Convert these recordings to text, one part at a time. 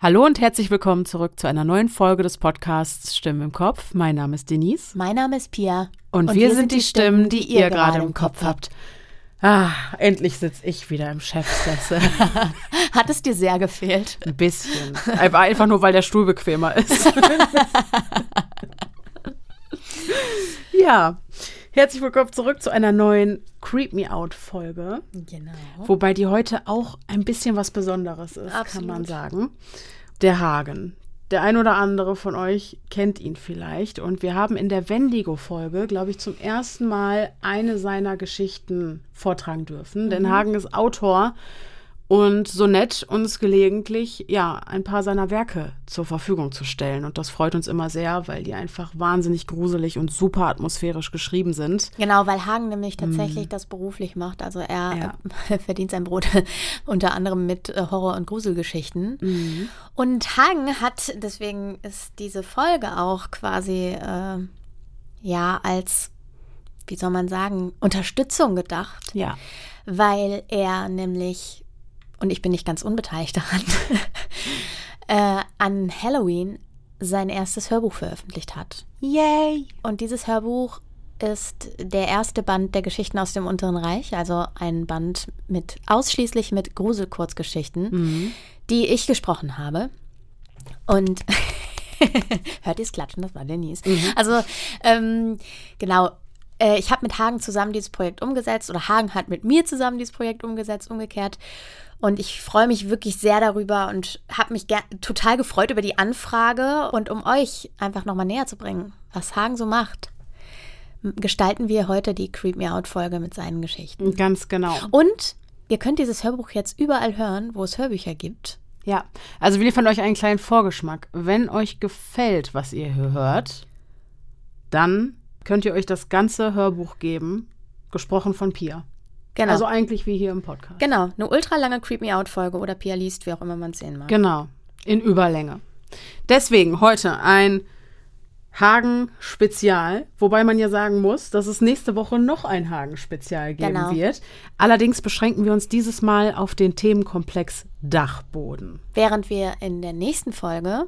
Hallo und herzlich willkommen zurück zu einer neuen Folge des Podcasts Stimmen im Kopf. Mein Name ist Denise. Mein Name ist Pia. Und, und wir, wir, sind die Stimmen, die ihr gerade im Kopf habt. Ah, endlich sitze ich wieder im Chefsessel. Hat es dir sehr gefehlt? Ein bisschen. Einfach nur, weil der Stuhl bequemer ist. ja. Herzlich willkommen zurück zu einer neuen Creep Me Out Folge. Genau. Wobei die heute auch ein bisschen was Besonderes ist, Absolut. kann man sagen. Der Hagen. Der ein oder andere von euch kennt ihn vielleicht. Und wir haben in der Wendigo-Folge, glaube ich, zum ersten Mal eine seiner Geschichten vortragen dürfen. Mhm. Denn Hagen ist Autor und so nett, uns gelegentlich ja ein paar seiner Werke zur Verfügung zu stellen. Und das freut uns immer sehr, weil die einfach wahnsinnig gruselig und super atmosphärisch geschrieben sind. Genau, weil Hagen nämlich tatsächlich mm. das beruflich macht. Also er ja. verdient sein Brot unter anderem mit äh, Horror- und Gruselgeschichten. Mm. Und Hagen hat, deswegen ist diese Folge auch quasi äh, ja als, wie soll man sagen, Unterstützung gedacht. Ja. Weil er nämlich und ich bin nicht ganz unbeteiligt daran, äh, an Halloween sein erstes Hörbuch veröffentlicht hat. Yay! Und dieses Hörbuch ist der erste Band der Geschichten aus dem Unteren Reich, also ein Band mit ausschließlich mit Gruselkurzgeschichten, mhm. die ich gesprochen habe. Und hört ihr es klatschen, das war Denise. Mhm. Also ähm, genau, äh, ich habe mit Hagen zusammen dieses Projekt umgesetzt oder Hagen hat mit mir zusammen dieses Projekt umgesetzt, umgekehrt. Und ich freue mich wirklich sehr darüber und habe mich total gefreut über die Anfrage und um euch einfach nochmal näher zu bringen, was Hagen so macht. Gestalten wir heute die Creep Me Out Folge mit seinen Geschichten. Ganz genau. Und ihr könnt dieses Hörbuch jetzt überall hören, wo es Hörbücher gibt. Ja, also wir liefern euch einen kleinen Vorgeschmack. Wenn euch gefällt, was ihr hier hört, dann könnt ihr euch das ganze Hörbuch geben, gesprochen von Pia. Genau. Also eigentlich wie hier im Podcast. Genau, eine ultra lange Creep Me Out Folge oder Pia liest, wie auch immer man es sehen mag. Genau, in Überlänge. Deswegen heute ein Hagen-Spezial, wobei man ja sagen muss, dass es nächste Woche noch ein Hagen-Spezial geben genau. wird. Allerdings beschränken wir uns dieses Mal auf den Themenkomplex Dachboden. Während wir in der nächsten Folge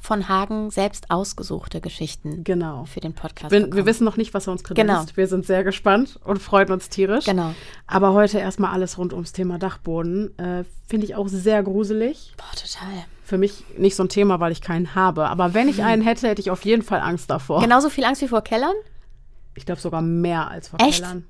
von Hagen selbst ausgesuchte Geschichten genau. für den Podcast. Bin, wir wissen noch nicht, was er uns kredenzt. Genau. Wir sind sehr gespannt und freuen uns tierisch. Genau. Aber heute erstmal alles rund ums Thema Dachboden. Äh, Finde ich auch sehr gruselig. Boah, total. Für mich nicht so ein Thema, weil ich keinen habe. Aber wenn ich mhm. einen hätte, hätte ich auf jeden Fall Angst davor. Genauso viel Angst wie vor Kellern? Ich glaube sogar mehr als vor Echt? Kellern.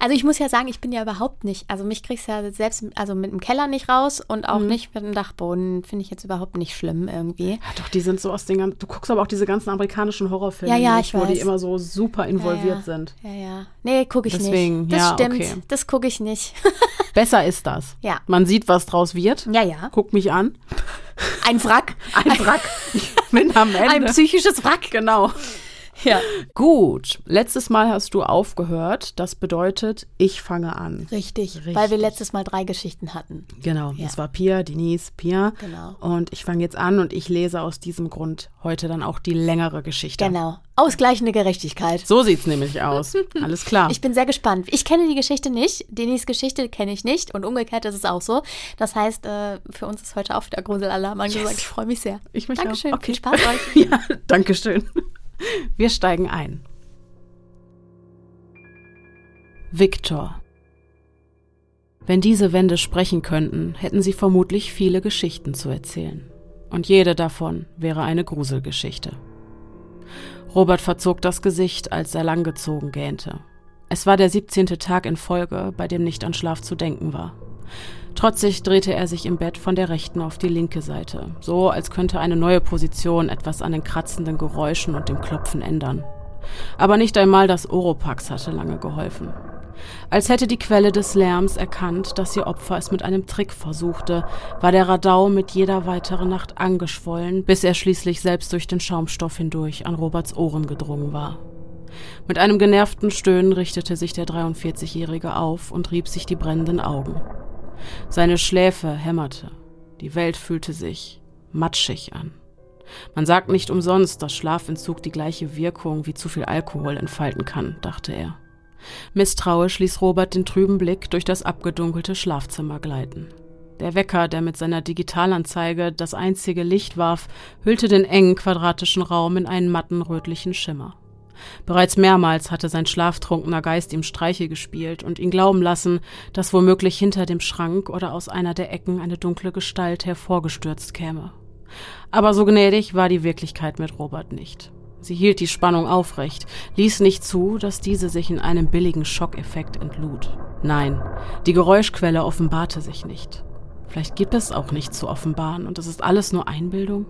Also ich muss ja sagen, ich bin ja überhaupt nicht, also mich kriegst du ja selbst, also mit dem Keller nicht raus und auch mhm. nicht mit dem Dachboden, finde ich jetzt überhaupt nicht schlimm irgendwie. Ja doch, die sind so aus den ganzen, du guckst aber auch diese ganzen amerikanischen Horrorfilme, ja, ja, ich wo weiß. die immer so super involviert sind. Ja, ja. Nee, gucke ich Deswegen, nicht. Das ja, stimmt, okay. das gucke ich nicht. Besser ist das. Ja. Man sieht, was draus wird. Ja, ja. Guck mich an. Ein Wrack. Ein Wrack. Ich bin am Ende. Ein psychisches Wrack. Genau. Ja. Gut. Letztes Mal hast du aufgehört. Das bedeutet, ich fange an. Richtig, Richtig. weil wir letztes Mal drei Geschichten hatten. Genau. Ja. Das war Pia, Denise, Pia. Genau. Und ich fange jetzt an und ich lese aus diesem Grund heute dann auch die längere Geschichte. Genau. Ausgleichende Gerechtigkeit. So sieht es nämlich aus. Alles klar. Ich bin sehr gespannt. Ich kenne die Geschichte nicht. Denise Geschichte kenne ich nicht. Und umgekehrt ist es auch so. Das heißt, äh, für uns ist heute auch wieder Gruselalarm angesagt. Yes. Ich freue mich sehr. Ich mich Dankeschön. auch. Okay. Viel Spaß euch. ja, Dankeschön. Wir steigen ein. Viktor. Wenn diese Wände sprechen könnten, hätten sie vermutlich viele Geschichten zu erzählen. Und jede davon wäre eine Gruselgeschichte. Robert verzog das Gesicht, als er langgezogen gähnte. Es war der 17. Tag in Folge, bei dem nicht an Schlaf zu denken war. Trotzig drehte er sich im Bett von der rechten auf die linke Seite, so als könnte eine neue Position etwas an den kratzenden Geräuschen und dem Klopfen ändern. Aber nicht einmal das Oropax hatte lange geholfen. Als hätte die Quelle des Lärms erkannt, dass ihr Opfer es mit einem Trick versuchte, war der Radau mit jeder weiteren Nacht angeschwollen, bis er schließlich selbst durch den Schaumstoff hindurch an Roberts Ohren gedrungen war. Mit einem genervten Stöhnen richtete sich der 43-Jährige auf und rieb sich die brennenden Augen. Seine Schläfe hämmerte. Die Welt fühlte sich matschig an. Man sagt nicht umsonst, dass Schlafentzug die gleiche Wirkung wie zu viel Alkohol entfalten kann, dachte er. Misstrauisch ließ Robert den trüben Blick durch das abgedunkelte Schlafzimmer gleiten. Der Wecker, der mit seiner Digitalanzeige das einzige Licht warf, hüllte den engen quadratischen Raum in einen matten rötlichen Schimmer. Bereits mehrmals hatte sein schlaftrunkener Geist ihm Streiche gespielt und ihn glauben lassen, dass womöglich hinter dem Schrank oder aus einer der Ecken eine dunkle Gestalt hervorgestürzt käme. Aber so gnädig war die Wirklichkeit mit Robert nicht. Sie hielt die Spannung aufrecht, ließ nicht zu, dass diese sich in einem billigen Schockeffekt entlud. Nein, die Geräuschquelle offenbarte sich nicht. Vielleicht gibt es auch nichts zu offenbaren und es ist alles nur Einbildung?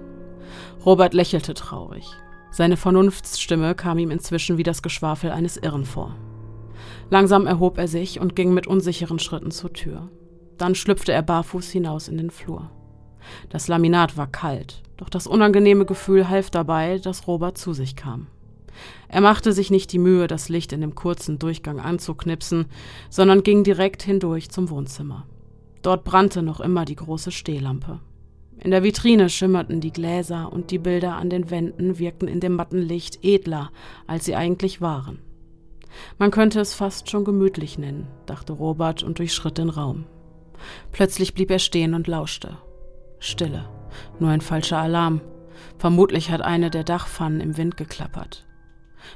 Robert lächelte traurig. Seine Vernunftsstimme kam ihm inzwischen wie das Geschwafel eines Irren vor. Langsam erhob er sich und ging mit unsicheren Schritten zur Tür. Dann schlüpfte er barfuß hinaus in den Flur. Das Laminat war kalt, doch das unangenehme Gefühl half dabei, dass Robert zu sich kam. Er machte sich nicht die Mühe, das Licht in dem kurzen Durchgang anzuknipsen, sondern ging direkt hindurch zum Wohnzimmer. Dort brannte noch immer die große Stehlampe. In der Vitrine schimmerten die Gläser und die Bilder an den Wänden wirkten in dem matten Licht edler, als sie eigentlich waren. Man könnte es fast schon gemütlich nennen, dachte Robert und durchschritt den Raum. Plötzlich blieb er stehen und lauschte. Stille. Nur ein falscher Alarm. Vermutlich hat eine der Dachpfannen im Wind geklappert.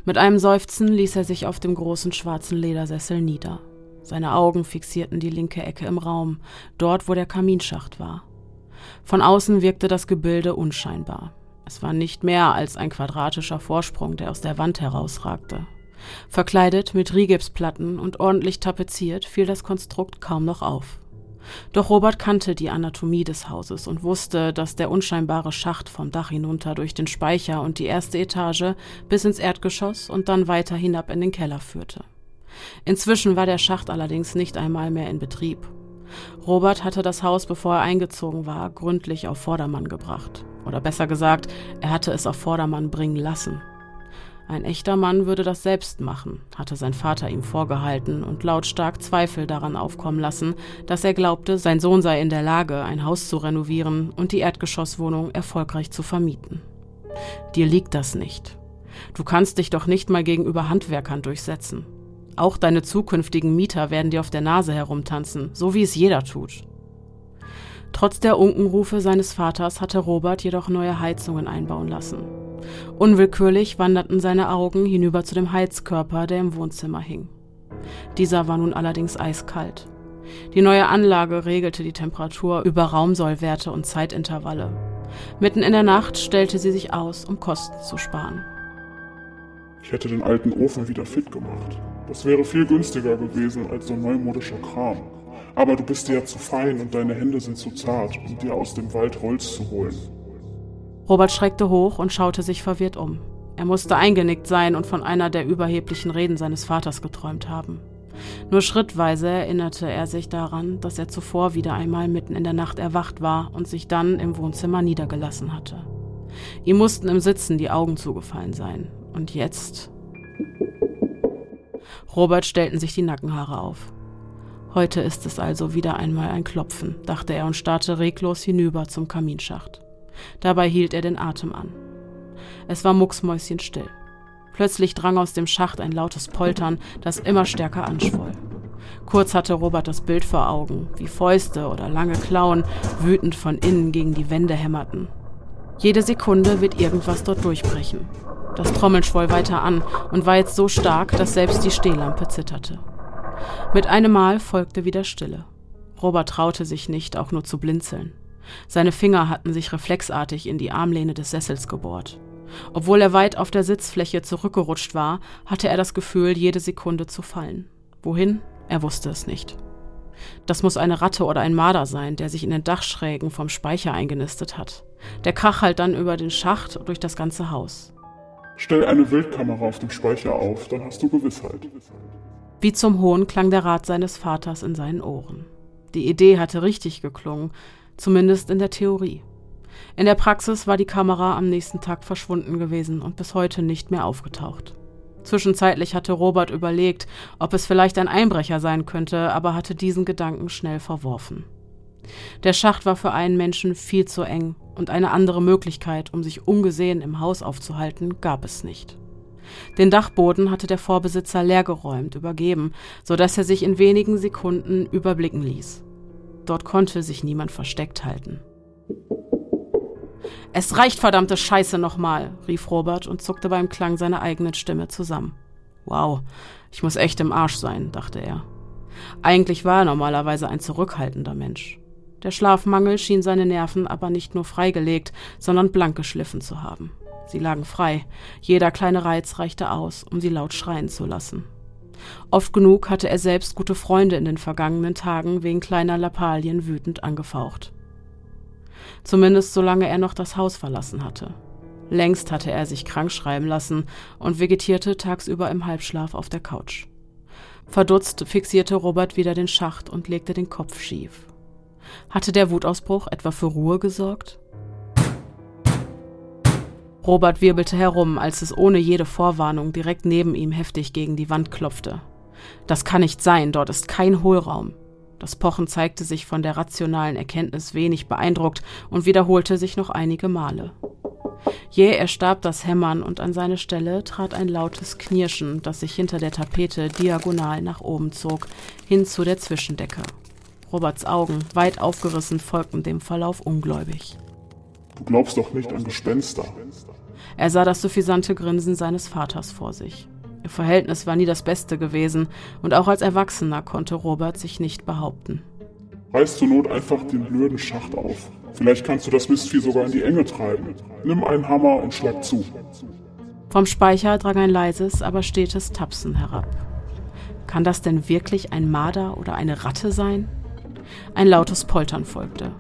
Mit einem Seufzen ließ er sich auf dem großen schwarzen Ledersessel nieder. Seine Augen fixierten die linke Ecke im Raum, dort wo der Kaminschacht war. Von außen wirkte das Gebilde unscheinbar. Es war nicht mehr als ein quadratischer Vorsprung, der aus der Wand herausragte. Verkleidet mit Rigipsplatten und ordentlich tapeziert fiel das Konstrukt kaum noch auf. Doch Robert kannte die Anatomie des Hauses und wusste, dass der unscheinbare Schacht vom Dach hinunter durch den Speicher und die erste Etage bis ins Erdgeschoss und dann weiter hinab in den Keller führte. Inzwischen war der Schacht allerdings nicht einmal mehr in Betrieb. Robert hatte das Haus, bevor er eingezogen war, gründlich auf Vordermann gebracht. Oder besser gesagt, er hatte es auf Vordermann bringen lassen. Ein echter Mann würde das selbst machen, hatte sein Vater ihm vorgehalten und lautstark Zweifel daran aufkommen lassen, dass er glaubte, sein Sohn sei in der Lage, ein Haus zu renovieren und die Erdgeschosswohnung erfolgreich zu vermieten. Dir liegt das nicht. Du kannst dich doch nicht mal gegenüber Handwerkern durchsetzen. Auch deine zukünftigen Mieter werden dir auf der Nase herumtanzen, so wie es jeder tut. Trotz der Unkenrufe seines Vaters hatte Robert jedoch neue Heizungen einbauen lassen. Unwillkürlich wanderten seine Augen hinüber zu dem Heizkörper, der im Wohnzimmer hing. Dieser war nun allerdings eiskalt. Die neue Anlage regelte die Temperatur über Raumsollwerte und Zeitintervalle. Mitten in der Nacht stellte sie sich aus, um Kosten zu sparen. Ich hätte den alten Ofen wieder fit gemacht. Das wäre viel günstiger gewesen als so neumodischer Kram. Aber du bist dir ja zu fein und deine Hände sind zu zart, um dir aus dem Wald Holz zu holen. Robert schreckte hoch und schaute sich verwirrt um. Er musste eingenickt sein und von einer der überheblichen Reden seines Vaters geträumt haben. Nur schrittweise erinnerte er sich daran, dass er zuvor wieder einmal mitten in der Nacht erwacht war und sich dann im Wohnzimmer niedergelassen hatte. Ihm mussten im Sitzen die Augen zugefallen sein. Und jetzt? Robert stellten sich die Nackenhaare auf. Heute ist es also wieder einmal ein Klopfen, dachte er und starrte reglos hinüber zum Kaminschacht. Dabei hielt er den Atem an. Es war mucksmäuschenstill. Plötzlich drang aus dem Schacht ein lautes Poltern, das immer stärker anschwoll. Kurz hatte Robert das Bild vor Augen, wie Fäuste oder lange Klauen wütend von innen gegen die Wände hämmerten. Jede Sekunde wird irgendwas dort durchbrechen. Das Trommeln schwoll weiter an und war jetzt so stark, dass selbst die Stehlampe zitterte. Mit einem Mal folgte wieder Stille. Robert traute sich nicht, auch nur zu blinzeln. Seine Finger hatten sich reflexartig in die Armlehne des Sessels gebohrt. Obwohl er weit auf der Sitzfläche zurückgerutscht war, hatte er das Gefühl, jede Sekunde zu fallen. Wohin? Er wusste es nicht. Das muss eine Ratte oder ein Marder sein, der sich in den Dachschrägen vom Speicher eingenistet hat. Der Krach halt dann über den Schacht durch das ganze Haus. Stell eine Wildkamera auf dem Speicher auf, dann hast du Gewissheit. Wie zum Hohn klang der Rat seines Vaters in seinen Ohren. Die Idee hatte richtig geklungen, zumindest in der Theorie. In der Praxis war die Kamera am nächsten Tag verschwunden gewesen und bis heute nicht mehr aufgetaucht. Zwischenzeitlich hatte Robert überlegt, ob es vielleicht ein Einbrecher sein könnte, aber hatte diesen Gedanken schnell verworfen. Der Schacht war für einen Menschen viel zu eng und eine andere Möglichkeit, um sich ungesehen im Haus aufzuhalten, gab es nicht. Den Dachboden hatte der Vorbesitzer leergeräumt, übergeben, so dass er sich in wenigen Sekunden überblicken ließ. Dort konnte sich niemand versteckt halten. Es reicht verdammte Scheiße nochmal, rief Robert und zuckte beim Klang seiner eigenen Stimme zusammen. Wow, ich muss echt im Arsch sein, dachte er. Eigentlich war er normalerweise ein zurückhaltender Mensch. Der Schlafmangel schien seine Nerven aber nicht nur freigelegt, sondern blank geschliffen zu haben. Sie lagen frei, jeder kleine Reiz reichte aus, um sie laut schreien zu lassen. Oft genug hatte er selbst gute Freunde in den vergangenen Tagen wegen kleiner Lappalien wütend angefaucht. Zumindest solange er noch das Haus verlassen hatte. Längst hatte er sich krank schreiben lassen und vegetierte tagsüber im Halbschlaf auf der Couch. Verdutzt fixierte Robert wieder den Schacht und legte den Kopf schief. Hatte der Wutausbruch etwa für Ruhe gesorgt? Robert wirbelte herum, als es ohne jede Vorwarnung direkt neben ihm heftig gegen die Wand klopfte. Das kann nicht sein, dort ist kein Hohlraum. Das Pochen zeigte sich von der rationalen Erkenntnis wenig beeindruckt und wiederholte sich noch einige Male. Jäh erstarb das Hämmern und an seine Stelle trat ein lautes Knirschen, das sich hinter der Tapete diagonal nach oben zog, hin zu der Zwischendecke. Roberts Augen, weit aufgerissen, folgten dem Verlauf ungläubig. Du glaubst doch nicht an Gespenster. Er sah das suffisante Grinsen seines Vaters vor sich. Ihr Verhältnis war nie das Beste gewesen, und auch als Erwachsener konnte Robert sich nicht behaupten. Reiß zur Not einfach den blöden Schacht auf. Vielleicht kannst du das Mistvieh sogar in die Enge treiben. Nimm einen Hammer und schlag zu. Vom Speicher drang ein leises, aber stetes Tapsen herab. Kann das denn wirklich ein Marder oder eine Ratte sein? Ein lautes Poltern folgte.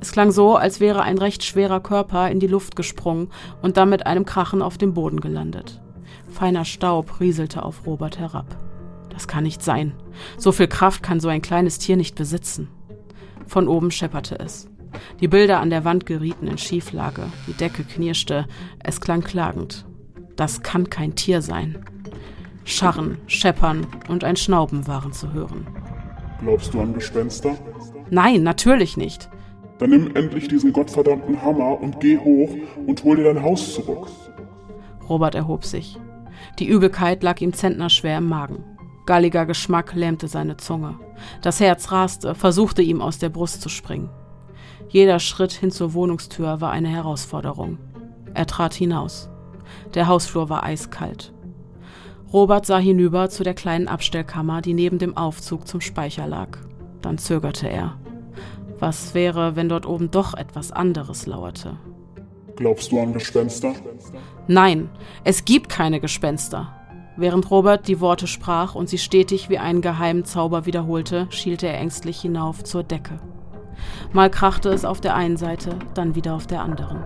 Es klang so, als wäre ein recht schwerer Körper in die Luft gesprungen und dann mit einem Krachen auf dem Boden gelandet. Feiner Staub rieselte auf Robert herab. Das kann nicht sein. So viel Kraft kann so ein kleines Tier nicht besitzen. Von oben schepperte es. Die Bilder an der Wand gerieten in Schieflage, die Decke knirschte, es klang klagend. Das kann kein Tier sein. Scharren, Scheppern und ein Schnauben waren zu hören. Glaubst du an Gespenster? Nein, natürlich nicht. Dann nimm endlich diesen gottverdammten Hammer und geh hoch und hol dir dein Haus zurück. Robert erhob sich. Die Übelkeit lag ihm zentnerschwer im Magen. Galliger Geschmack lähmte seine Zunge. Das Herz raste, versuchte ihm aus der Brust zu springen. Jeder Schritt hin zur Wohnungstür war eine Herausforderung. Er trat hinaus. Der Hausflur war eiskalt. Robert sah hinüber zu der kleinen Abstellkammer, die neben dem Aufzug zum Speicher lag. Dann zögerte er. Was wäre, wenn dort oben doch etwas anderes lauerte? Glaubst du an Gespenster? Nein, es gibt keine Gespenster. Während Robert die Worte sprach und sie stetig wie einen geheimen Zauber wiederholte, schielte er ängstlich hinauf zur Decke. Mal krachte es auf der einen Seite, dann wieder auf der anderen.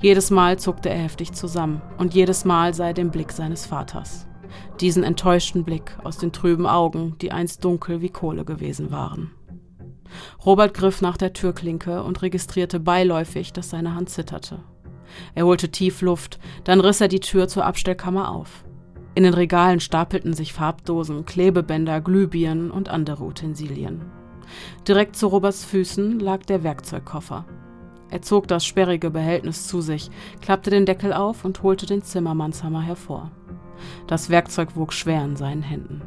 Jedes Mal zuckte er heftig zusammen und jedes Mal sah er den Blick seines Vaters. Diesen enttäuschten Blick aus den trüben Augen, die einst dunkel wie Kohle gewesen waren. Robert griff nach der Türklinke und registrierte beiläufig, dass seine Hand zitterte. Er holte tief Luft, dann riss er die Tür zur Abstellkammer auf. In den Regalen stapelten sich Farbdosen, Klebebänder, Glühbirnen und andere Utensilien. Direkt zu Roberts Füßen lag der Werkzeugkoffer. Er zog das sperrige Behältnis zu sich, klappte den Deckel auf und holte den Zimmermannshammer hervor. Das Werkzeug wog schwer in seinen Händen.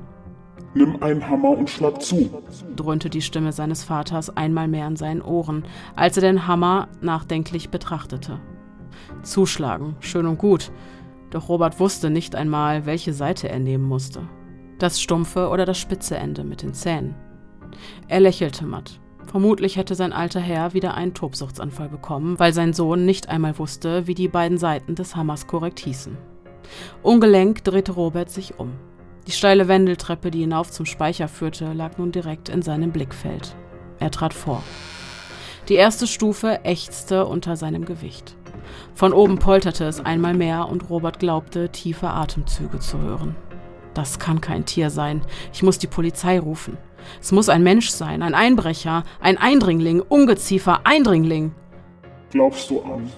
Nimm einen Hammer und schlag zu, dröhnte die Stimme seines Vaters einmal mehr in seinen Ohren, als er den Hammer nachdenklich betrachtete. Zuschlagen, schön und gut, doch Robert wusste nicht einmal, welche Seite er nehmen musste. Das stumpfe oder das spitze Ende mit den Zähnen. Er lächelte matt. Vermutlich hätte sein alter Herr wieder einen Tobsuchtsanfall bekommen, weil sein Sohn nicht einmal wusste, wie die beiden Seiten des Hammers korrekt hießen. Ungelenk drehte Robert sich um. Die steile Wendeltreppe, die hinauf zum Speicher führte, lag nun direkt in seinem Blickfeld. Er trat vor. Die erste Stufe ächzte unter seinem Gewicht. Von oben polterte es einmal mehr und Robert glaubte, tiefe Atemzüge zu hören. Das kann kein Tier sein. Ich muss die Polizei rufen. Es muss ein Mensch sein, ein Einbrecher, ein Eindringling, Ungeziefer, Eindringling. Glaubst du an?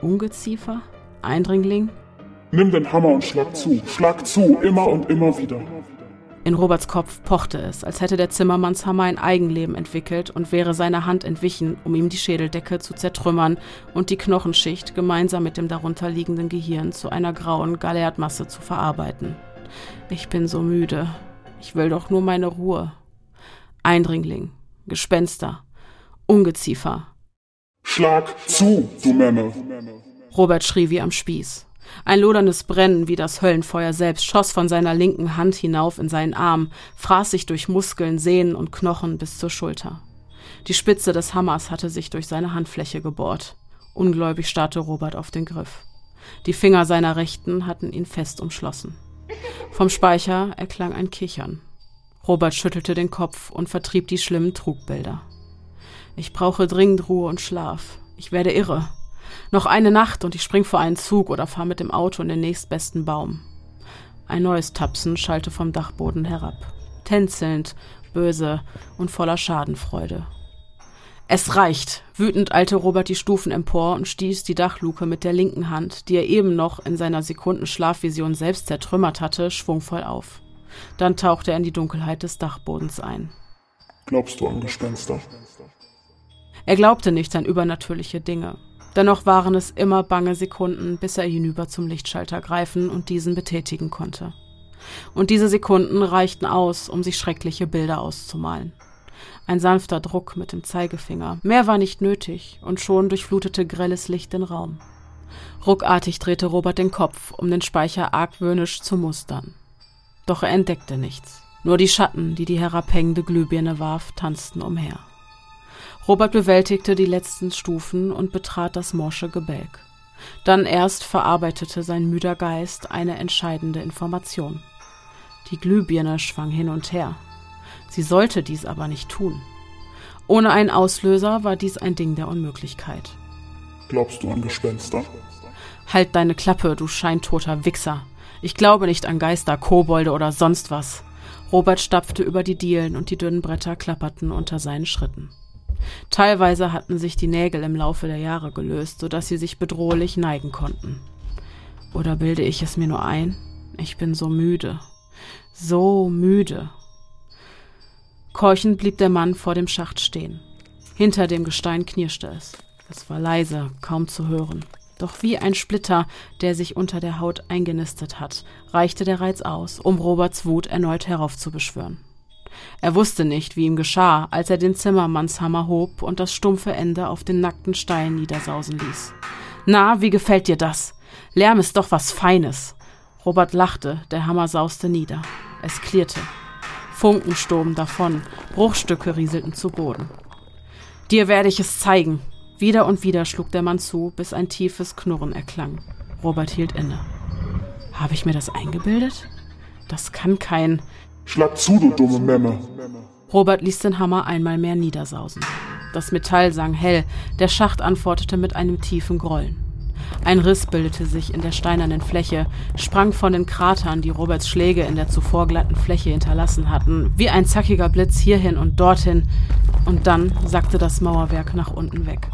Ungeziefer? Eindringling? Nimm den Hammer und schlag zu. Schlag zu, immer und immer wieder. In Roberts Kopf pochte es, als hätte der Zimmermannshammer ein Eigenleben entwickelt und wäre seiner Hand entwichen, um ihm die Schädeldecke zu zertrümmern und die Knochenschicht gemeinsam mit dem darunterliegenden Gehirn zu einer grauen Gallertmasse zu verarbeiten. Ich bin so müde. Ich will doch nur meine Ruhe. Eindringling. Gespenster, Ungeziefer. Schlag zu, du Memme! Robert schrie wie am Spieß. Ein loderndes Brennen wie das Höllenfeuer selbst schoss von seiner linken Hand hinauf in seinen Arm, fraß sich durch Muskeln, Sehnen und Knochen bis zur Schulter. Die Spitze des Hammers hatte sich durch seine Handfläche gebohrt. Ungläubig starrte Robert auf den Griff. Die Finger seiner Rechten hatten ihn fest umschlossen. Vom Speicher erklang ein Kichern. Robert schüttelte den Kopf und vertrieb die schlimmen Trugbilder. Ich brauche dringend Ruhe und Schlaf. Ich werde irre. Noch eine Nacht und ich spring vor einen Zug oder fahr mit dem Auto in den nächstbesten Baum. Ein neues Tapsen schallte vom Dachboden herab. Tänzelnd, böse und voller Schadenfreude. Es reicht! Wütend eilte Robert die Stufen empor und stieß die Dachluke mit der linken Hand, die er eben noch in seiner Sekundenschlafvision selbst zertrümmert hatte, schwungvoll auf. Dann tauchte er in die Dunkelheit des Dachbodens ein. Glaubst du an Gespenster? Er glaubte nicht an übernatürliche Dinge. Dennoch waren es immer bange Sekunden, bis er hinüber zum Lichtschalter greifen und diesen betätigen konnte. Und diese Sekunden reichten aus, um sich schreckliche Bilder auszumalen. Ein sanfter Druck mit dem Zeigefinger. Mehr war nicht nötig, und schon durchflutete grelles Licht den Raum. Ruckartig drehte Robert den Kopf, um den Speicher argwöhnisch zu mustern. Doch er entdeckte nichts. Nur die Schatten, die die herabhängende Glühbirne warf, tanzten umher. Robert bewältigte die letzten Stufen und betrat das morsche Gebälk. Dann erst verarbeitete sein müder Geist eine entscheidende Information. Die Glühbirne schwang hin und her. Sie sollte dies aber nicht tun. Ohne einen Auslöser war dies ein Ding der Unmöglichkeit. Glaubst du an Gespenster? Halt deine Klappe, du scheintoter Wichser. Ich glaube nicht an Geister, Kobolde oder sonst was. Robert stapfte über die Dielen und die dünnen Bretter klapperten unter seinen Schritten. Teilweise hatten sich die Nägel im Laufe der Jahre gelöst, so dass sie sich bedrohlich neigen konnten. Oder bilde ich es mir nur ein? Ich bin so müde. So müde. Keuchend blieb der Mann vor dem Schacht stehen. Hinter dem Gestein knirschte es. Es war leise, kaum zu hören. Doch wie ein Splitter, der sich unter der Haut eingenistet hat, reichte der Reiz aus, um Roberts Wut erneut heraufzubeschwören. Er wusste nicht, wie ihm geschah, als er den Zimmermannshammer hob und das stumpfe Ende auf den nackten Stein niedersausen ließ. Na, wie gefällt dir das? Lärm ist doch was Feines. Robert lachte, der Hammer sauste nieder. Es klirrte. Funken stoben davon, Bruchstücke rieselten zu Boden. Dir werde ich es zeigen, wieder und wieder schlug der Mann zu, bis ein tiefes Knurren erklang. Robert hielt inne. Habe ich mir das eingebildet? Das kann kein. Schlag zu, du dumme Memme! Robert ließ den Hammer einmal mehr niedersausen. Das Metall sang hell, der Schacht antwortete mit einem tiefen Grollen. Ein Riss bildete sich in der steinernen Fläche, sprang von den Kratern, die Roberts Schläge in der zuvor glatten Fläche hinterlassen hatten, wie ein zackiger Blitz hierhin und dorthin, und dann sackte das Mauerwerk nach unten weg.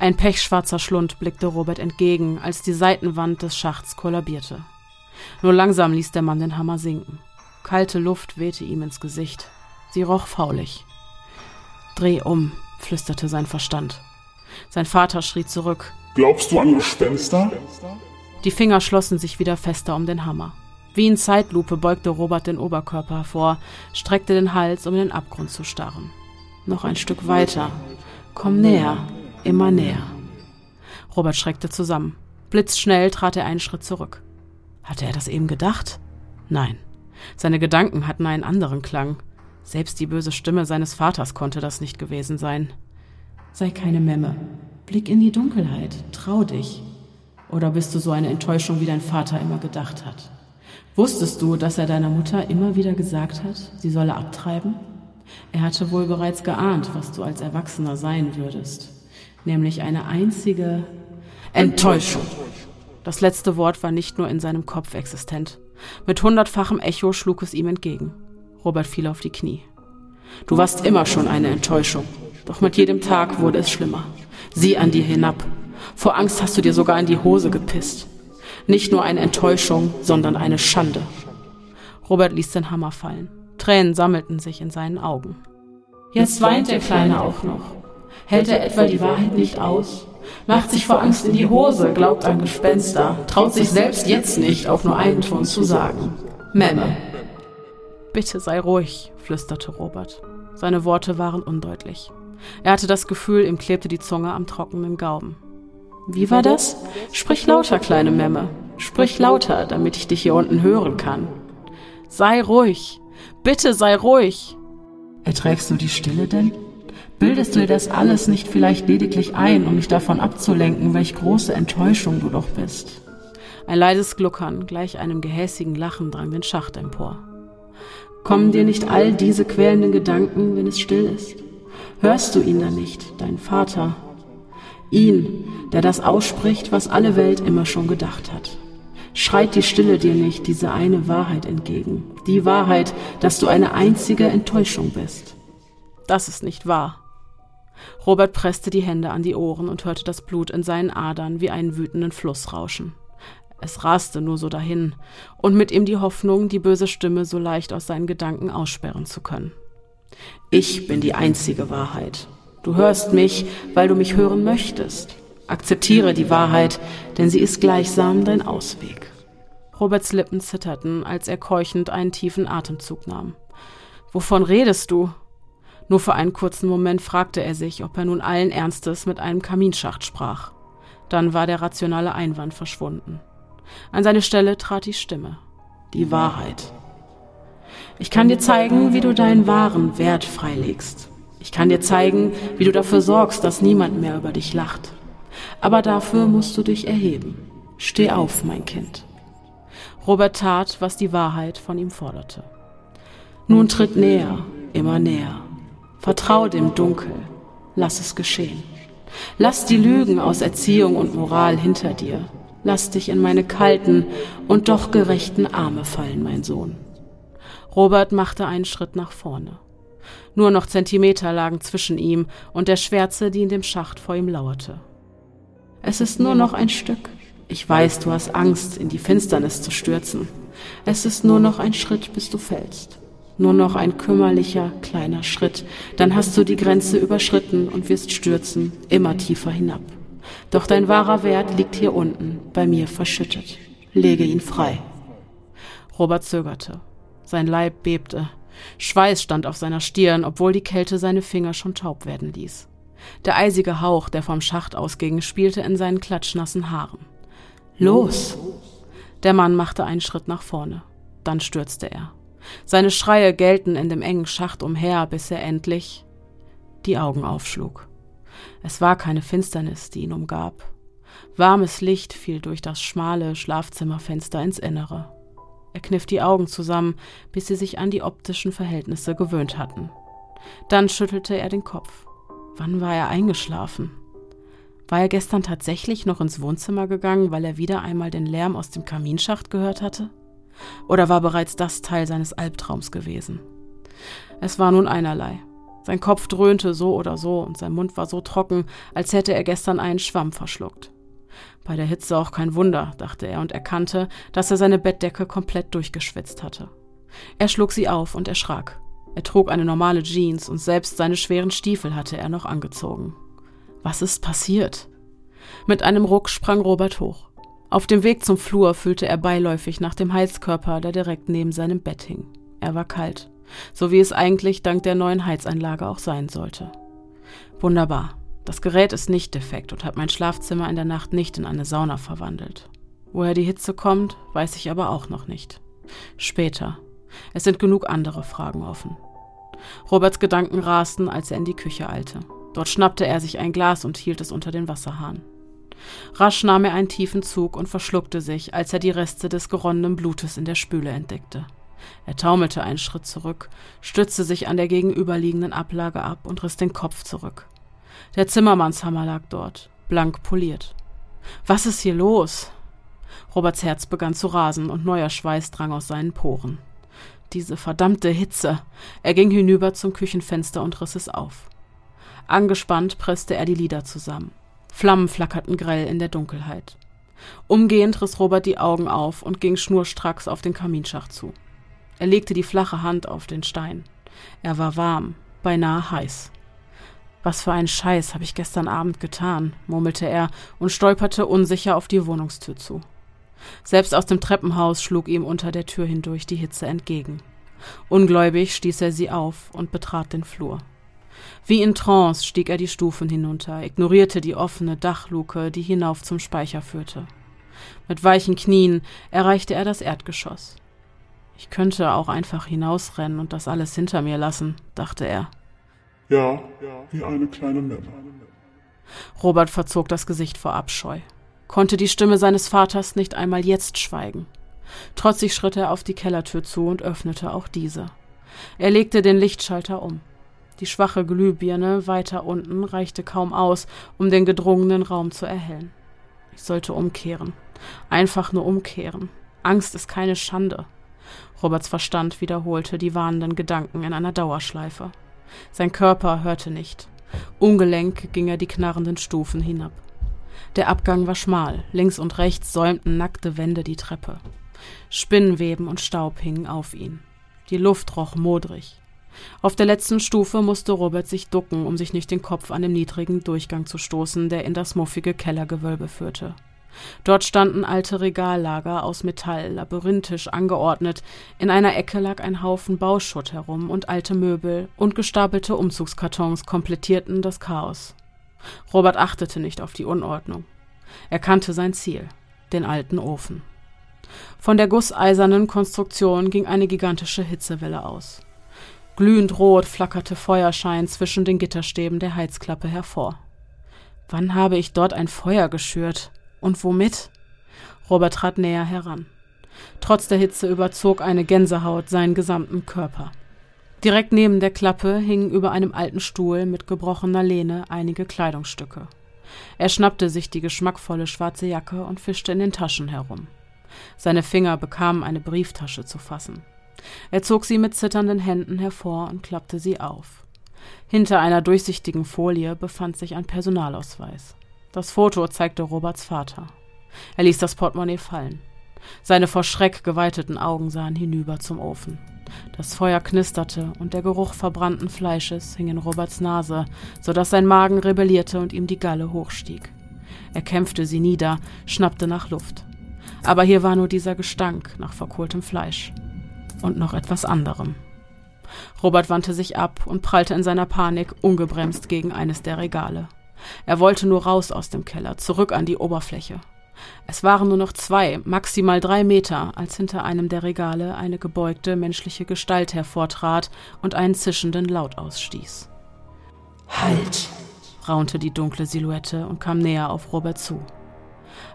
Ein pechschwarzer Schlund blickte Robert entgegen, als die Seitenwand des Schachts kollabierte. Nur langsam ließ der Mann den Hammer sinken. Kalte Luft wehte ihm ins Gesicht. Sie roch faulig. Dreh um, flüsterte sein Verstand. Sein Vater schrie zurück. Glaubst du an Gespenster? Die Finger schlossen sich wieder fester um den Hammer. Wie in Zeitlupe beugte Robert den Oberkörper hervor, streckte den Hals, um in den Abgrund zu starren. Noch ein Stück weiter. Komm näher immer näher. Robert schreckte zusammen. Blitzschnell trat er einen Schritt zurück. Hatte er das eben gedacht? Nein. Seine Gedanken hatten einen anderen Klang. Selbst die böse Stimme seines Vaters konnte das nicht gewesen sein. Sei keine Memme. Blick in die Dunkelheit. Trau dich. Oder bist du so eine Enttäuschung, wie dein Vater immer gedacht hat? Wusstest du, dass er deiner Mutter immer wieder gesagt hat, sie solle abtreiben? Er hatte wohl bereits geahnt, was du als Erwachsener sein würdest nämlich eine einzige Enttäuschung. Das letzte Wort war nicht nur in seinem Kopf existent. Mit hundertfachem Echo schlug es ihm entgegen. Robert fiel auf die Knie. Du warst immer schon eine Enttäuschung, doch mit jedem Tag wurde es schlimmer. Sieh an dir hinab. Vor Angst hast du dir sogar in die Hose gepisst. Nicht nur eine Enttäuschung, sondern eine Schande. Robert ließ den Hammer fallen. Tränen sammelten sich in seinen Augen. Jetzt weint der Kleine auch noch. Hält er etwa die Wahrheit nicht aus? Macht sich vor Angst in die Hose, glaubt an Gespenster, traut sich selbst jetzt nicht, auch nur einen Ton zu sagen. Memme. Bitte sei ruhig, flüsterte Robert. Seine Worte waren undeutlich. Er hatte das Gefühl, ihm klebte die Zunge am trockenen Gaumen. Wie war das? Sprich lauter, kleine Memme. Sprich lauter, damit ich dich hier unten hören kann. Sei ruhig. Bitte sei ruhig. Erträgst du die Stille denn? Bildest du dir das alles nicht vielleicht lediglich ein, um mich davon abzulenken, welch große Enttäuschung du doch bist? Ein leises Gluckern, gleich einem gehässigen Lachen, drang den Schacht empor. Kommen dir nicht all diese quälenden Gedanken, wenn es still ist? Hörst du ihn dann nicht, dein Vater? Ihn, der das ausspricht, was alle Welt immer schon gedacht hat. Schreit die Stille dir nicht diese eine Wahrheit entgegen, die Wahrheit, dass du eine einzige Enttäuschung bist. Das ist nicht wahr. Robert presste die Hände an die Ohren und hörte das Blut in seinen Adern wie einen wütenden Fluss rauschen. Es raste nur so dahin, und mit ihm die Hoffnung, die böse Stimme so leicht aus seinen Gedanken aussperren zu können. Ich bin die einzige Wahrheit. Du hörst mich, weil du mich hören möchtest. Akzeptiere die Wahrheit, denn sie ist gleichsam dein Ausweg. Roberts Lippen zitterten, als er keuchend einen tiefen Atemzug nahm. Wovon redest du? Nur für einen kurzen Moment fragte er sich, ob er nun allen Ernstes mit einem Kaminschacht sprach. Dann war der rationale Einwand verschwunden. An seine Stelle trat die Stimme. Die Wahrheit. Ich kann dir zeigen, wie du deinen wahren Wert freilegst. Ich kann dir zeigen, wie du dafür sorgst, dass niemand mehr über dich lacht. Aber dafür musst du dich erheben. Steh auf, mein Kind. Robert tat, was die Wahrheit von ihm forderte. Nun tritt näher, immer näher. Vertrau dem Dunkel. Lass es geschehen. Lass die Lügen aus Erziehung und Moral hinter dir. Lass dich in meine kalten und doch gerechten Arme fallen, mein Sohn. Robert machte einen Schritt nach vorne. Nur noch Zentimeter lagen zwischen ihm und der Schwärze, die in dem Schacht vor ihm lauerte. Es ist nur noch ein Stück. Ich weiß, du hast Angst, in die Finsternis zu stürzen. Es ist nur noch ein Schritt, bis du fällst. Nur noch ein kümmerlicher, kleiner Schritt. Dann hast du die Grenze überschritten und wirst stürzen, immer tiefer hinab. Doch dein wahrer Wert liegt hier unten, bei mir verschüttet. Lege ihn frei. Robert zögerte. Sein Leib bebte. Schweiß stand auf seiner Stirn, obwohl die Kälte seine Finger schon taub werden ließ. Der eisige Hauch, der vom Schacht ausging, spielte in seinen klatschnassen Haaren. Los! Der Mann machte einen Schritt nach vorne. Dann stürzte er. Seine Schreie gellten in dem engen Schacht umher, bis er endlich die Augen aufschlug. Es war keine Finsternis, die ihn umgab. Warmes Licht fiel durch das schmale Schlafzimmerfenster ins Innere. Er kniff die Augen zusammen, bis sie sich an die optischen Verhältnisse gewöhnt hatten. Dann schüttelte er den Kopf. Wann war er eingeschlafen? War er gestern tatsächlich noch ins Wohnzimmer gegangen, weil er wieder einmal den Lärm aus dem Kaminschacht gehört hatte? Oder war bereits das Teil seines Albtraums gewesen? Es war nun einerlei. Sein Kopf dröhnte so oder so und sein Mund war so trocken, als hätte er gestern einen Schwamm verschluckt. Bei der Hitze auch kein Wunder, dachte er und erkannte, dass er seine Bettdecke komplett durchgeschwitzt hatte. Er schlug sie auf und erschrak. Er trug eine normale Jeans und selbst seine schweren Stiefel hatte er noch angezogen. Was ist passiert? Mit einem Ruck sprang Robert hoch. Auf dem Weg zum Flur fühlte er beiläufig nach dem Heizkörper, der direkt neben seinem Bett hing. Er war kalt, so wie es eigentlich dank der neuen Heizanlage auch sein sollte. Wunderbar. Das Gerät ist nicht defekt und hat mein Schlafzimmer in der Nacht nicht in eine Sauna verwandelt. Woher die Hitze kommt, weiß ich aber auch noch nicht. Später. Es sind genug andere Fragen offen. Roberts Gedanken rasten, als er in die Küche eilte. Dort schnappte er sich ein Glas und hielt es unter den Wasserhahn. Rasch nahm er einen tiefen Zug und verschluckte sich, als er die Reste des geronnenen Blutes in der Spüle entdeckte. Er taumelte einen Schritt zurück, stützte sich an der gegenüberliegenden Ablage ab und riss den Kopf zurück. Der Zimmermannshammer lag dort, blank poliert. Was ist hier los? Roberts Herz begann zu rasen und neuer Schweiß drang aus seinen Poren. Diese verdammte Hitze. Er ging hinüber zum Küchenfenster und riss es auf. Angespannt presste er die Lider zusammen. Flammen flackerten grell in der Dunkelheit. Umgehend riss Robert die Augen auf und ging schnurstracks auf den Kaminschacht zu. Er legte die flache Hand auf den Stein. Er war warm, beinahe heiß. Was für einen Scheiß habe ich gestern Abend getan, murmelte er und stolperte unsicher auf die Wohnungstür zu. Selbst aus dem Treppenhaus schlug ihm unter der Tür hindurch die Hitze entgegen. Ungläubig stieß er sie auf und betrat den Flur. Wie in Trance stieg er die Stufen hinunter, ignorierte die offene Dachluke, die hinauf zum Speicher führte. Mit weichen Knien erreichte er das Erdgeschoss. Ich könnte auch einfach hinausrennen und das alles hinter mir lassen, dachte er. Ja, wie eine kleine Memme. Robert verzog das Gesicht vor Abscheu, konnte die Stimme seines Vaters nicht einmal jetzt schweigen. Trotzig schritt er auf die Kellertür zu und öffnete auch diese. Er legte den Lichtschalter um. Die schwache Glühbirne weiter unten reichte kaum aus, um den gedrungenen Raum zu erhellen. Ich sollte umkehren. Einfach nur umkehren. Angst ist keine Schande. Roberts Verstand wiederholte die warnenden Gedanken in einer Dauerschleife. Sein Körper hörte nicht. Ungelenk ging er die knarrenden Stufen hinab. Der Abgang war schmal, links und rechts säumten nackte Wände die Treppe. Spinnenweben und Staub hingen auf ihn. Die Luft roch modrig. Auf der letzten Stufe musste Robert sich ducken, um sich nicht den Kopf an dem niedrigen Durchgang zu stoßen, der in das muffige Kellergewölbe führte. Dort standen alte Regallager aus Metall, labyrinthisch angeordnet. In einer Ecke lag ein Haufen Bauschutt herum und alte Möbel und gestapelte Umzugskartons komplettierten das Chaos. Robert achtete nicht auf die Unordnung. Er kannte sein Ziel, den alten Ofen. Von der gusseisernen Konstruktion ging eine gigantische Hitzewelle aus. Glühend rot flackerte Feuerschein zwischen den Gitterstäben der Heizklappe hervor. Wann habe ich dort ein Feuer geschürt? Und womit? Robert trat näher heran. Trotz der Hitze überzog eine Gänsehaut seinen gesamten Körper. Direkt neben der Klappe hingen über einem alten Stuhl mit gebrochener Lehne einige Kleidungsstücke. Er schnappte sich die geschmackvolle schwarze Jacke und fischte in den Taschen herum. Seine Finger bekamen eine Brieftasche zu fassen. Er zog sie mit zitternden Händen hervor und klappte sie auf. Hinter einer durchsichtigen Folie befand sich ein Personalausweis. Das Foto zeigte Roberts Vater. Er ließ das Portemonnaie fallen. Seine vor Schreck geweiteten Augen sahen hinüber zum Ofen. Das Feuer knisterte und der Geruch verbrannten Fleisches hing in Roberts Nase, so dass sein Magen rebellierte und ihm die Galle hochstieg. Er kämpfte sie nieder, schnappte nach Luft. Aber hier war nur dieser Gestank nach verkohltem Fleisch. Und noch etwas anderem. Robert wandte sich ab und prallte in seiner Panik ungebremst gegen eines der Regale. Er wollte nur raus aus dem Keller, zurück an die Oberfläche. Es waren nur noch zwei, maximal drei Meter, als hinter einem der Regale eine gebeugte menschliche Gestalt hervortrat und einen zischenden Laut ausstieß. Halt! raunte die dunkle Silhouette und kam näher auf Robert zu.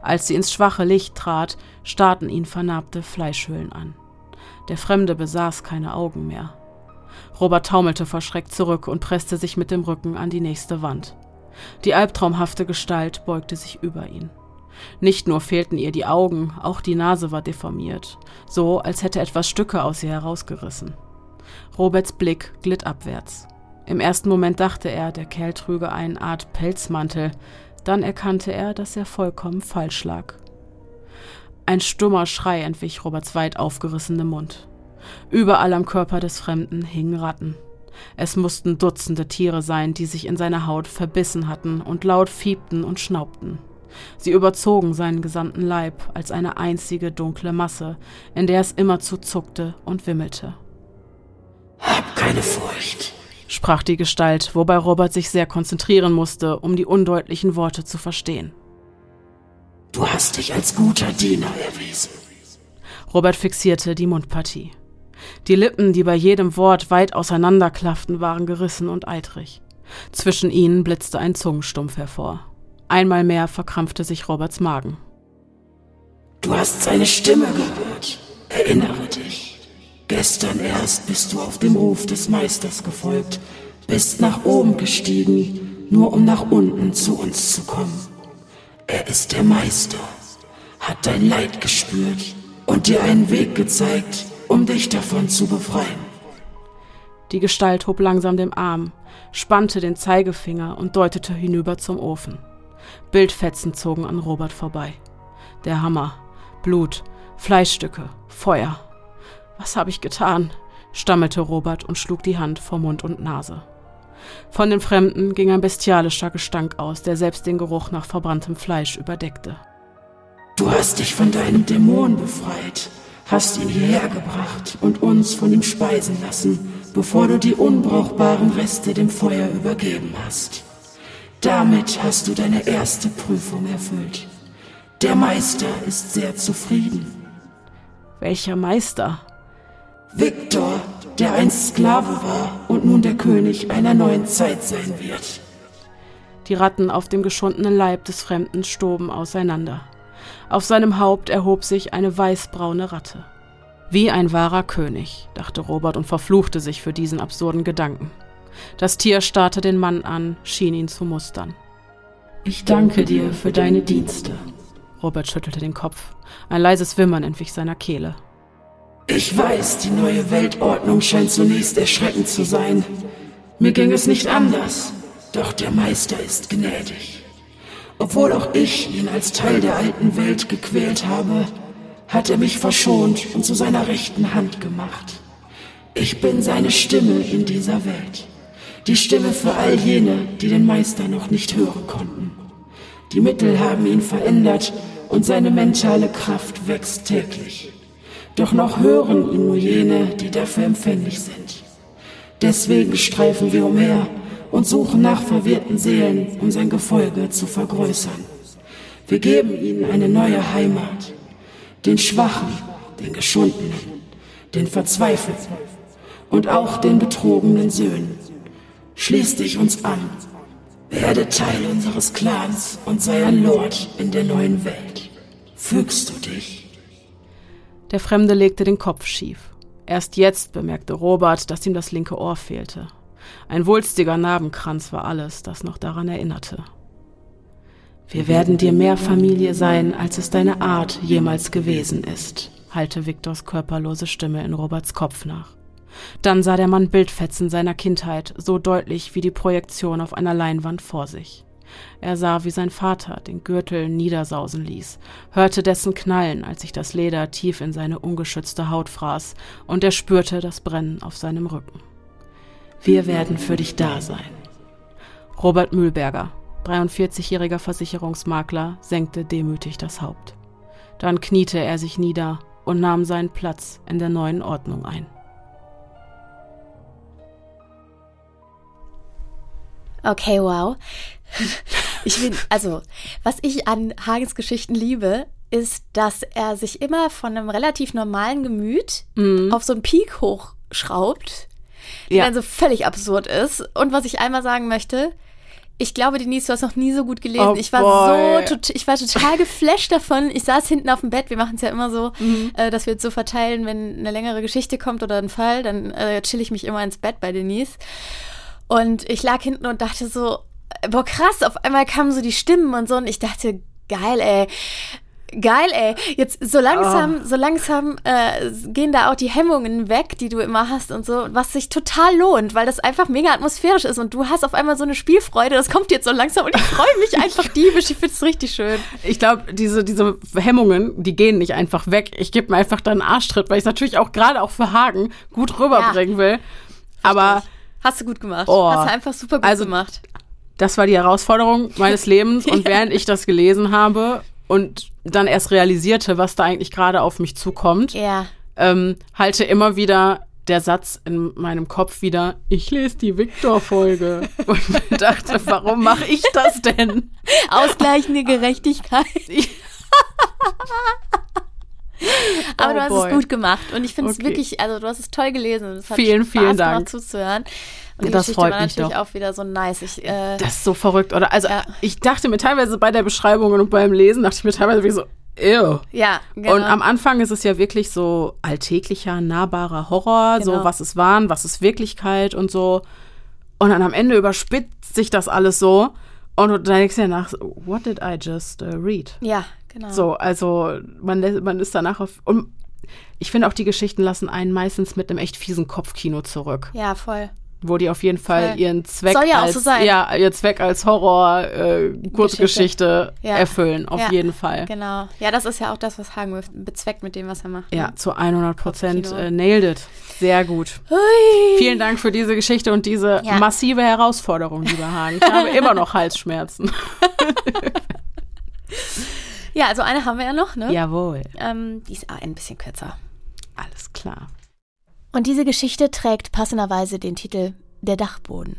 Als sie ins schwache Licht trat, starrten ihn vernarbte Fleischhöhlen an. Der Fremde besaß keine Augen mehr. Robert taumelte vor Schreck zurück und presste sich mit dem Rücken an die nächste Wand. Die albtraumhafte Gestalt beugte sich über ihn. Nicht nur fehlten ihr die Augen, auch die Nase war deformiert, so als hätte etwas Stücke aus ihr herausgerissen. Roberts Blick glitt abwärts. Im ersten Moment dachte er, der Kerl trüge eine Art Pelzmantel, dann erkannte er, dass er vollkommen falsch lag. Ein stummer Schrei entwich Roberts weit aufgerissenem Mund. Überall am Körper des Fremden hingen Ratten. Es mussten Dutzende Tiere sein, die sich in seine Haut verbissen hatten und laut fiebten und schnaubten. Sie überzogen seinen gesamten Leib als eine einzige dunkle Masse, in der es immerzu zuckte und wimmelte. Hab keine Furcht, sprach die Gestalt, wobei Robert sich sehr konzentrieren musste, um die undeutlichen Worte zu verstehen. Du hast dich als guter Diener erwiesen. Robert fixierte die Mundpartie. Die Lippen, die bei jedem Wort weit auseinanderklafften, waren gerissen und eitrig. Zwischen ihnen blitzte ein Zungenstumpf hervor. Einmal mehr verkrampfte sich Roberts Magen. Du hast seine Stimme gehört. Erinnere dich. Gestern erst bist du auf dem Ruf des Meisters gefolgt, bist nach oben gestiegen, nur um nach unten zu uns zu kommen. Er ist der Meister, hat dein Leid gespürt und dir einen Weg gezeigt, um dich davon zu befreien. Die Gestalt hob langsam den Arm, spannte den Zeigefinger und deutete hinüber zum Ofen. Bildfetzen zogen an Robert vorbei. Der Hammer, Blut, Fleischstücke, Feuer. Was habe ich getan? stammelte Robert und schlug die Hand vor Mund und Nase. Von dem Fremden ging ein bestialischer Gestank aus, der selbst den Geruch nach verbranntem Fleisch überdeckte. Du hast dich von deinem Dämon befreit, hast ihn hierher gebracht und uns von ihm speisen lassen, bevor du die unbrauchbaren Reste dem Feuer übergeben hast. Damit hast du deine erste Prüfung erfüllt. Der Meister ist sehr zufrieden. Welcher Meister? Viktor, der einst Sklave war und nun der König einer neuen Zeit sein wird. Die Ratten auf dem geschundenen Leib des Fremden stoben auseinander. Auf seinem Haupt erhob sich eine weißbraune Ratte. Wie ein wahrer König, dachte Robert und verfluchte sich für diesen absurden Gedanken. Das Tier starrte den Mann an, schien ihn zu mustern. Ich danke dir für deine Dienste. Robert schüttelte den Kopf. Ein leises Wimmern entwich seiner Kehle. Ich weiß, die neue Weltordnung scheint zunächst erschreckend zu sein. Mir ging es nicht anders, doch der Meister ist gnädig. Obwohl auch ich ihn als Teil der alten Welt gequält habe, hat er mich verschont und zu seiner rechten Hand gemacht. Ich bin seine Stimme in dieser Welt. Die Stimme für all jene, die den Meister noch nicht hören konnten. Die Mittel haben ihn verändert und seine mentale Kraft wächst täglich. Doch noch hören ihn nur jene, die dafür empfänglich sind. Deswegen streifen wir umher und suchen nach verwirrten Seelen, um sein Gefolge zu vergrößern. Wir geben ihnen eine neue Heimat, den Schwachen, den Geschundenen, den Verzweifelten und auch den betrogenen Söhnen. Schließ dich uns an, werde Teil unseres Clans und sei ein Lord in der neuen Welt. Fügst du dich? Der Fremde legte den Kopf schief. Erst jetzt bemerkte Robert, dass ihm das linke Ohr fehlte. Ein wulstiger Narbenkranz war alles, das noch daran erinnerte. Wir werden dir mehr Familie sein, als es deine Art jemals gewesen ist, hallte Viktors körperlose Stimme in Roberts Kopf nach. Dann sah der Mann Bildfetzen seiner Kindheit so deutlich wie die Projektion auf einer Leinwand vor sich. Er sah, wie sein Vater den Gürtel niedersausen ließ, hörte dessen Knallen, als sich das Leder tief in seine ungeschützte Haut fraß, und er spürte das Brennen auf seinem Rücken. Wir werden für dich da sein. Robert Mühlberger, 43-jähriger Versicherungsmakler, senkte demütig das Haupt. Dann kniete er sich nieder und nahm seinen Platz in der neuen Ordnung ein. Okay, wow. Ich bin, also, was ich an Hagens Geschichten liebe, ist, dass er sich immer von einem relativ normalen Gemüt Mhm. auf so einen Peak hochschraubt, der Ja. dann so völlig absurd ist. Und was ich einmal sagen möchte, ich glaube, Denise, du hast noch nie so gut gelesen. Oh ich war boy. so, tot- ich war total geflasht davon. Ich saß hinten auf dem Bett. Wir machen es ja immer so, Mhm. äh, dass wir uns so verteilen, wenn eine längere Geschichte kommt oder ein Fall, dann äh, chill ich mich immer ins Bett bei Denise. Und ich lag hinten und dachte so, boah, krass, auf einmal kamen so die Stimmen und so und ich dachte, geil, ey. Geil, ey. Jetzt so langsam, Ah. so langsam äh, gehen da auch die Hemmungen weg, die du immer hast und so, was sich total lohnt, weil das einfach mega atmosphärisch ist und du hast auf einmal so eine Spielfreude, das kommt jetzt so langsam und ich freue mich einfach diebisch, ich finde es richtig schön. Ich glaube, diese, diese Hemmungen, die gehen nicht einfach weg. Ich gebe mir einfach dann einen Arschtritt, weil ich es natürlich auch gerade auch für Hagen gut rüberbringen will. Aber Hast du gut gemacht. Oh. Hast du einfach super gut Also- gemacht. Das war die Herausforderung meines Lebens. Und während ich das gelesen habe und dann erst realisierte, was da eigentlich gerade auf mich zukommt, Ja. ähm, halte immer wieder der Satz in meinem Kopf wieder, ich lese die Victor-Folge. Und dachte, warum mache ich das denn? Ausgleichende Gerechtigkeit. Aber Oh du hast boy. es gut gemacht und ich finde es Okay. wirklich, also du hast es toll gelesen und es hat Vielen, Spaß vielen Dank. zuzuhören. Und Das Geschichte freut war mich natürlich doch. auch wieder so nice. Ich, äh, Das ist so verrückt, oder? Also Ja. ich dachte mir teilweise bei der Beschreibung und beim Lesen, dachte ich mir teilweise wie so, ew. ja, genau. Und am Anfang ist es ja wirklich so alltäglicher, nahbarer Horror, so Genau. was ist Wahn, was ist Wirklichkeit und so. Und dann am Ende überspitzt sich das alles so. Und dann denkst du dir nach, so, what did I just uh, read? ja, genau. So, also man, man ist danach auf. Und ich finde auch, die Geschichten lassen einen meistens mit einem echt fiesen Kopfkino zurück, Ja, voll. Wo die auf jeden Fall Voll. ihren Zweck ja als so ja ihr Zweck als Horror äh, Kurzgeschichte Ja. erfüllen, auf Ja, jeden Fall. Genau. Ja, das ist ja auch das, was Hagen bezweckt mit dem, was er macht. Ja, zu 100 Prozent äh, nailed it. Sehr gut. Hui. Vielen Dank für diese Geschichte und diese massive Herausforderung, lieber Hagen. Ich habe immer noch Halsschmerzen. Ja, also eine haben wir ja noch, ne? Jawohl. Ähm, die ist ein bisschen kürzer. Alles klar. Und diese Geschichte trägt passenderweise den Titel Der Dachboden.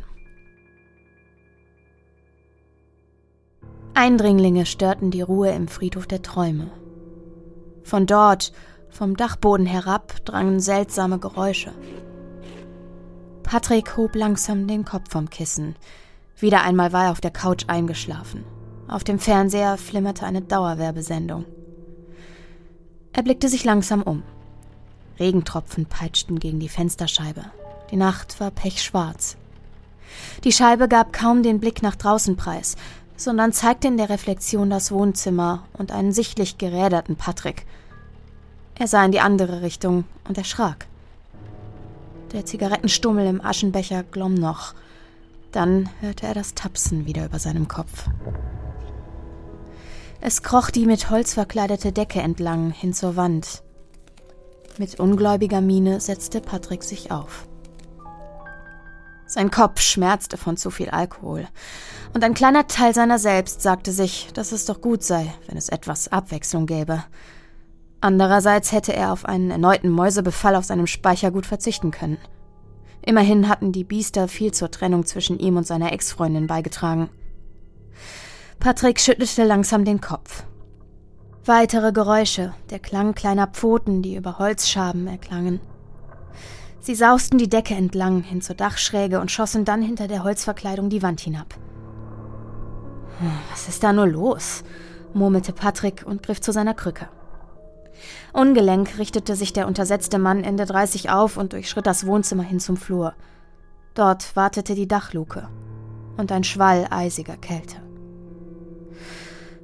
Eindringlinge störten die Ruhe im Friedhof der Träume. Von dort, vom Dachboden herab, drangen seltsame Geräusche. Patrick hob langsam den Kopf vom Kissen. Wieder einmal war er auf der Couch eingeschlafen. Auf dem Fernseher flimmerte eine Dauerwerbesendung. Er blickte sich langsam um. Regentropfen peitschten gegen die Fensterscheibe. Die Nacht war pechschwarz. Die Scheibe gab kaum den Blick nach draußen preis, sondern zeigte in der Reflexion das Wohnzimmer und einen sichtlich geräderten Patrick. Er sah in die andere Richtung und erschrak. Der Zigarettenstummel im Aschenbecher glomm noch. Dann hörte er das Tapsen wieder über seinem Kopf. Es kroch die mit Holz verkleidete Decke entlang hin zur Wand. Mit ungläubiger Miene setzte Patrick sich auf. Sein Kopf schmerzte von zu viel Alkohol, und ein kleiner Teil seiner selbst sagte sich, dass es doch gut sei, wenn es etwas Abwechslung gäbe. Andererseits hätte er auf einen erneuten Mäusebefall auf seinem Speichergut verzichten können. Immerhin hatten die Biester viel zur Trennung zwischen ihm und seiner Ex-Freundin beigetragen. Patrick schüttelte langsam den Kopf. Weitere Geräusche, der Klang kleiner Pfoten, die über Holzschaben erklangen. Sie sausten die Decke entlang hin zur Dachschräge und schossen dann hinter der Holzverkleidung die Wand hinab. Was ist da nur los? murmelte Patrick und griff zu seiner Krücke. Ungelenk richtete sich der untersetzte Mann Ende 30 auf und durchschritt das Wohnzimmer hin zum Flur. Dort wartete die Dachluke und ein Schwall eisiger Kälte.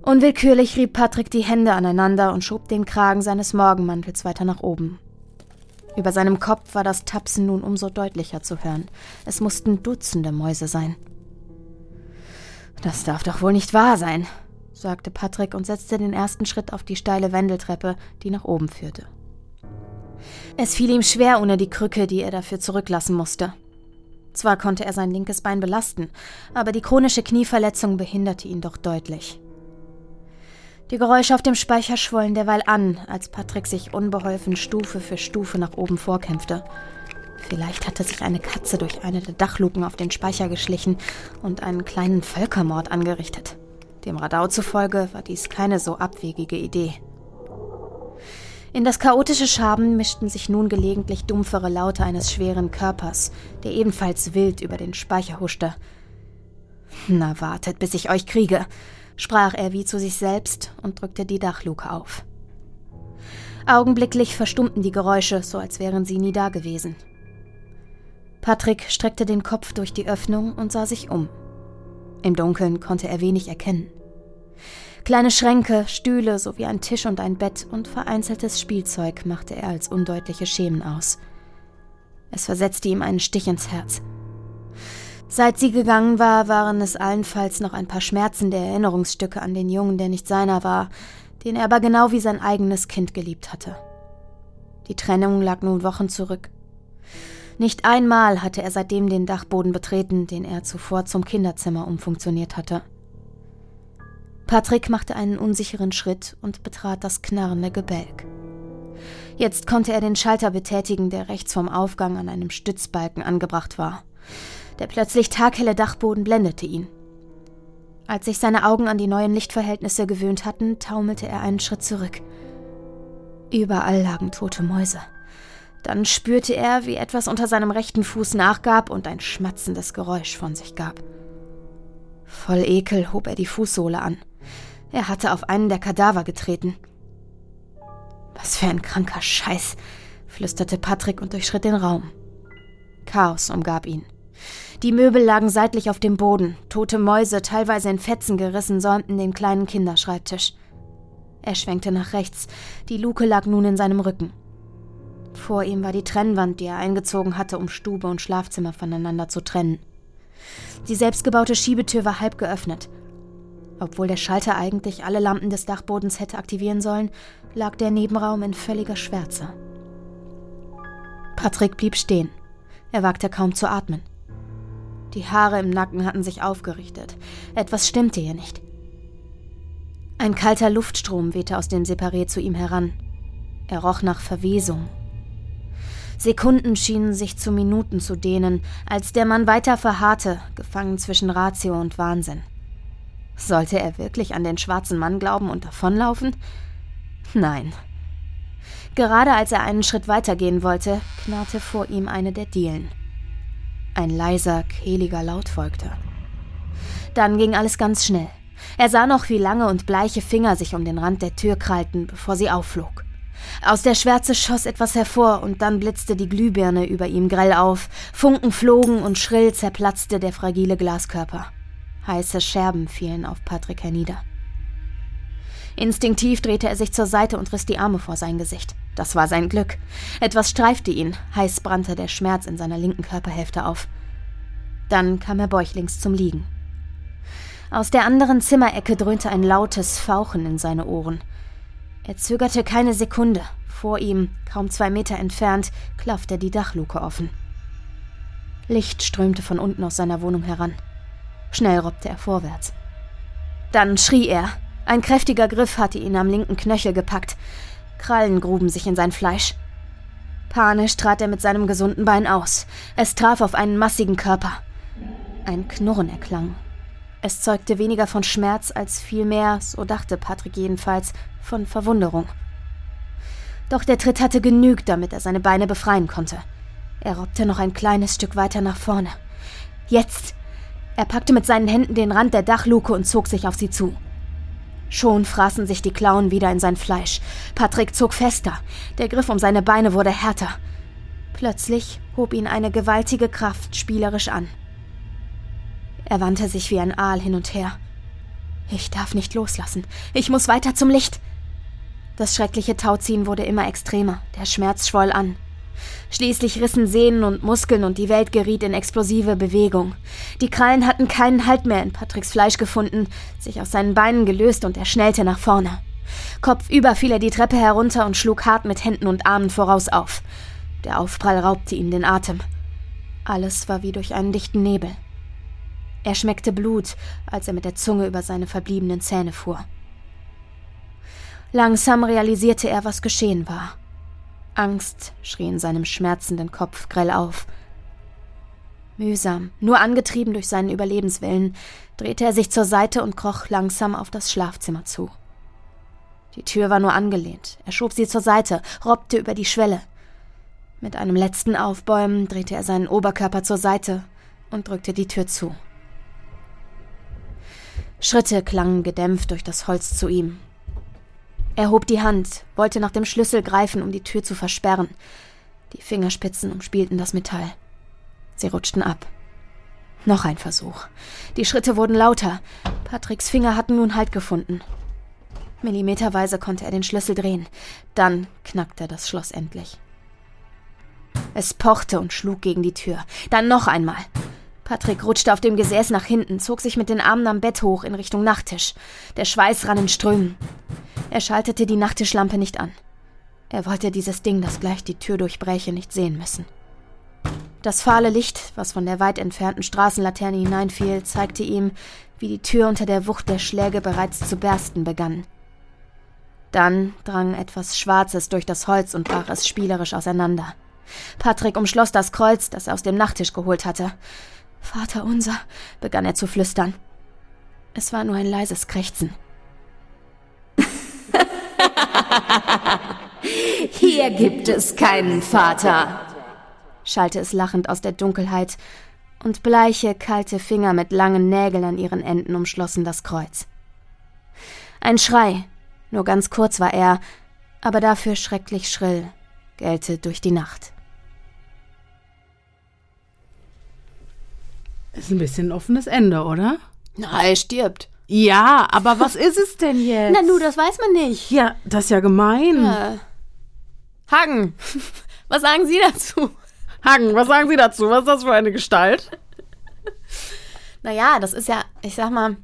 Unwillkürlich rieb Patrick die Hände aneinander und schob den Kragen seines Morgenmantels weiter nach oben. Über seinem Kopf war das Tapsen nun umso deutlicher zu hören. Es mussten Dutzende Mäuse sein. Das darf doch wohl nicht wahr sein, sagte Patrick und setzte den ersten Schritt auf die steile Wendeltreppe, die nach oben führte. Es fiel ihm schwer ohne die Krücke, die er dafür zurücklassen musste. Zwar konnte er sein linkes Bein belasten, aber die chronische Knieverletzung behinderte ihn doch deutlich. Die Geräusche auf dem Speicher schwollen derweil an, als Patrick sich unbeholfen Stufe für Stufe nach oben vorkämpfte. Vielleicht hatte sich eine Katze durch eine der Dachluken auf den Speicher geschlichen und einen kleinen Völkermord angerichtet. Dem Radau zufolge war dies keine so abwegige Idee. In das chaotische Schaben mischten sich nun gelegentlich dumpfere Laute eines schweren Körpers, der ebenfalls wild über den Speicher huschte. Na, wartet, bis ich euch kriege, sprach er wie zu sich selbst und drückte die Dachluke auf. Augenblicklich verstummten die Geräusche, so als wären sie nie dagewesen. Patrick streckte den Kopf durch die Öffnung und sah sich um. Im Dunkeln konnte er wenig erkennen. Kleine Schränke, Stühle sowie ein Tisch und ein Bett und vereinzeltes Spielzeug machte er als undeutliche Schemen aus. Es versetzte ihm einen Stich ins Herz. Seit sie gegangen war, waren es allenfalls noch ein paar schmerzende Erinnerungsstücke an den Jungen, der nicht seiner war, den er aber genau wie sein eigenes Kind geliebt hatte. Die Trennung lag nun Wochen zurück. Nicht einmal hatte er seitdem den Dachboden betreten, den er zuvor zum Kinderzimmer umfunktioniert hatte. Patrick machte einen unsicheren Schritt und betrat das knarrende Gebälk. Jetzt konnte er den Schalter betätigen, der rechts vom Aufgang an einem Stützbalken angebracht war. Der plötzlich taghelle Dachboden blendete ihn. Als sich seine Augen an die neuen Lichtverhältnisse gewöhnt hatten, taumelte er einen Schritt zurück. Überall lagen tote Mäuse. Dann spürte er, wie etwas unter seinem rechten Fuß nachgab und ein schmatzendes Geräusch von sich gab. Voll Ekel hob er die Fußsohle an. Er hatte auf einen der Kadaver getreten. Was für ein kranker Scheiß, flüsterte Patrick und durchschritt den Raum. Chaos umgab ihn. Die Möbel lagen seitlich auf dem Boden, tote Mäuse, teilweise in Fetzen gerissen, säumten den kleinen Kinderschreibtisch. Er schwenkte nach rechts, die Luke lag nun in seinem Rücken. Vor ihm war die Trennwand, die er eingezogen hatte, um Stube und Schlafzimmer voneinander zu trennen. Die selbstgebaute Schiebetür war halb geöffnet. Obwohl der Schalter eigentlich alle Lampen des Dachbodens hätte aktivieren sollen, lag der Nebenraum in völliger Schwärze. Patrick blieb stehen. Er wagte kaum zu atmen. Die Haare im Nacken hatten sich aufgerichtet. Etwas stimmte hier nicht. Ein kalter Luftstrom wehte aus dem Separé zu ihm heran. Er roch nach Verwesung, Sekunden schienen sich zu Minuten zu dehnen, als der Mann weiter verharrte, gefangen zwischen Ratio und Wahnsinn. Sollte er wirklich an den schwarzen Mann glauben und davonlaufen? Nein. Gerade als er einen Schritt weitergehen wollte, knarrte vor ihm eine der Dielen. Ein leiser, kehliger Laut folgte. Dann ging alles ganz schnell. Er sah noch, wie lange und bleiche Finger sich um den Rand der Tür krallten, bevor sie aufflog. Aus der Schwärze schoss etwas hervor und dann blitzte die Glühbirne über ihm grell auf, Funken flogen und schrill zerplatzte der fragile Glaskörper. Heiße Scherben fielen auf Patrick hernieder. Instinktiv drehte er sich zur Seite und riss die Arme vor sein Gesicht. Das war sein Glück. Etwas streifte ihn, heiß brannte der Schmerz in seiner linken Körperhälfte auf. Dann kam er bäuchlings zum Liegen. Aus der anderen Zimmerecke dröhnte ein lautes Fauchen in seine Ohren. Er zögerte keine Sekunde. Vor ihm, kaum zwei Meter entfernt, klaffte die Dachluke offen. Licht strömte von unten aus seiner Wohnung heran. Schnell robbte er vorwärts. Dann schrie er. Ein kräftiger Griff hatte ihn am linken Knöchel gepackt. Krallen gruben sich in sein Fleisch. Panisch trat er mit seinem gesunden Bein aus. Es traf auf einen massigen Körper. Ein Knurren erklang. Es zeugte weniger von Schmerz als vielmehr, so dachte Patrick jedenfalls, von Verwunderung. Doch der Tritt hatte genügt, damit er seine Beine befreien konnte. Er robbte noch ein kleines Stück weiter nach vorne. Jetzt! Er packte mit seinen Händen den Rand der Dachluke und zog sich auf sie zu. Schon fraßen sich die Klauen wieder in sein Fleisch. Patrick zog fester. Der Griff um seine Beine wurde härter. Plötzlich hob ihn eine gewaltige Kraft spielerisch an. Er wandte sich wie ein Aal hin und her. Ich darf nicht loslassen. Ich muss weiter zum Licht. Das schreckliche Tauziehen wurde immer extremer. Der Schmerz schwoll an. Schließlich rissen Sehnen und Muskeln und die Welt geriet in explosive Bewegung. Die Krallen hatten keinen Halt mehr in Patricks Fleisch gefunden, sich aus seinen Beinen gelöst und er schnellte nach vorne. Kopfüber fiel er die Treppe herunter und schlug hart mit Händen und Armen voraus auf. Der Aufprall raubte ihm den Atem. Alles war wie durch einen dichten Nebel. Er schmeckte Blut, als er mit der Zunge über seine verbliebenen Zähne fuhr. Langsam realisierte er, was geschehen war. Angst schrie in seinem schmerzenden Kopf grell auf. Mühsam, nur angetrieben durch seinen Überlebenswillen, drehte er sich zur Seite und kroch langsam auf das Schlafzimmer zu. Die Tür war nur angelehnt. Er schob sie zur Seite, robbte über die Schwelle. Mit einem letzten Aufbäumen drehte er seinen Oberkörper zur Seite und drückte die Tür zu. Schritte klangen gedämpft durch das Holz zu ihm. Er hob die Hand, wollte nach dem Schlüssel greifen, um die Tür zu versperren. Die Fingerspitzen umspielten das Metall. Sie rutschten ab. Noch ein Versuch. Die Schritte wurden lauter. Patricks Finger hatten nun Halt gefunden. Millimeterweise konnte er den Schlüssel drehen. Dann knackte das Schloss endlich. Es pochte und schlug gegen die Tür. Dann noch einmal. Patrick rutschte auf dem Gesäß nach hinten, zog sich mit den Armen am Bett hoch in Richtung Nachttisch. Der Schweiß rann in Strömen. Er schaltete die Nachttischlampe nicht an. Er wollte dieses Ding, das gleich die Tür durchbräche, nicht sehen müssen. Das fahle Licht, was von der weit entfernten Straßenlaterne hineinfiel, zeigte ihm, wie die Tür unter der Wucht der Schläge bereits zu bersten begann. Dann drang etwas Schwarzes durch das Holz und brach es spielerisch auseinander. Patrick umschloss das Kreuz, das er aus dem Nachttisch geholt hatte. Vater unser, begann er zu flüstern. Es war nur ein leises Krächzen. Hier gibt es keinen Vater, schallte es lachend aus der Dunkelheit, und bleiche, kalte Finger mit langen Nägeln an ihren Enden umschlossen das Kreuz. Ein Schrei, nur ganz kurz war er, aber dafür schrecklich schrill, gellte durch die Nacht. Ist ein bisschen ein offenes Ende, oder? Na, er stirbt. Ja, aber was ist es denn jetzt? Na, nu, das weiß man nicht. Ja, das ist ja gemein. Ja. Hagen, was sagen Sie dazu? Hagen, was sagen Sie dazu? Was ist das für eine Gestalt? Naja, das ist ja, ich sag mal,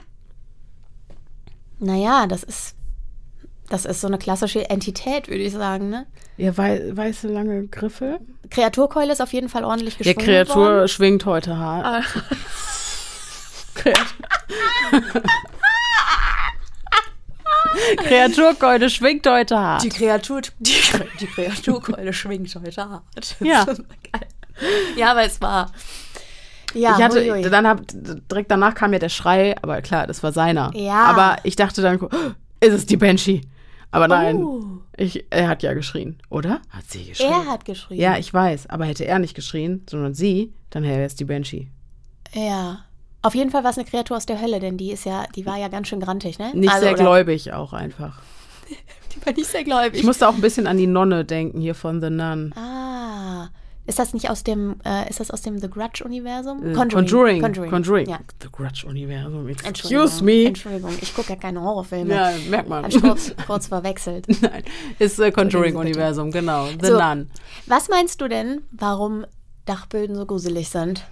naja, das ist, das ist so eine klassische Entität, würde ich sagen, ne? Ja, wei weiße lange Griffe. Kreaturkeule ist auf jeden Fall ordentlich geschwungen. Ja, Kreatur worden. schwingt heute hart. Ah. Kreaturkeule schwingt heute hart. Die Kreatur, die, die Kreaturkeule schwingt heute hart. Ja. Geil. Ja, aber es war. Ja, ich hatte, hui, hui. dann hab, direkt danach kam ja der Schrei, aber klar, das war seiner. Ja. Aber ich dachte dann, oh, ist es die Banshee? Aber nein, Oh. ich, er hat ja geschrien, oder? Hat sie geschrien? er hat geschrien. Ja, ich weiß, aber hätte er nicht geschrien, sondern sie, dann wäre es die Banshee. Ja. Auf jeden Fall war es eine Kreatur aus der Hölle, denn die ist ja, die war ja ganz schön grantig, ne? Nicht Also, sehr gläubig auch einfach. Die war nicht sehr gläubig. Ich musste auch ein bisschen an die Nonne denken hier von The Nun. ah. Ist das nicht aus dem, äh, ist das aus dem The Grudge-Universum? Äh, Conjuring. Conjuring. Conjuring. Ja. The Grudge-Universum. Entschuldigung. Excuse me. Entschuldigung, ich gucke ja keine Horrorfilme. Ja, merkt man. Hab ich kurz, kurz verwechselt. Nein, ist äh, Conjuring-Universum, genau. The So. Nun. Was meinst du denn, warum Dachböden so gruselig sind?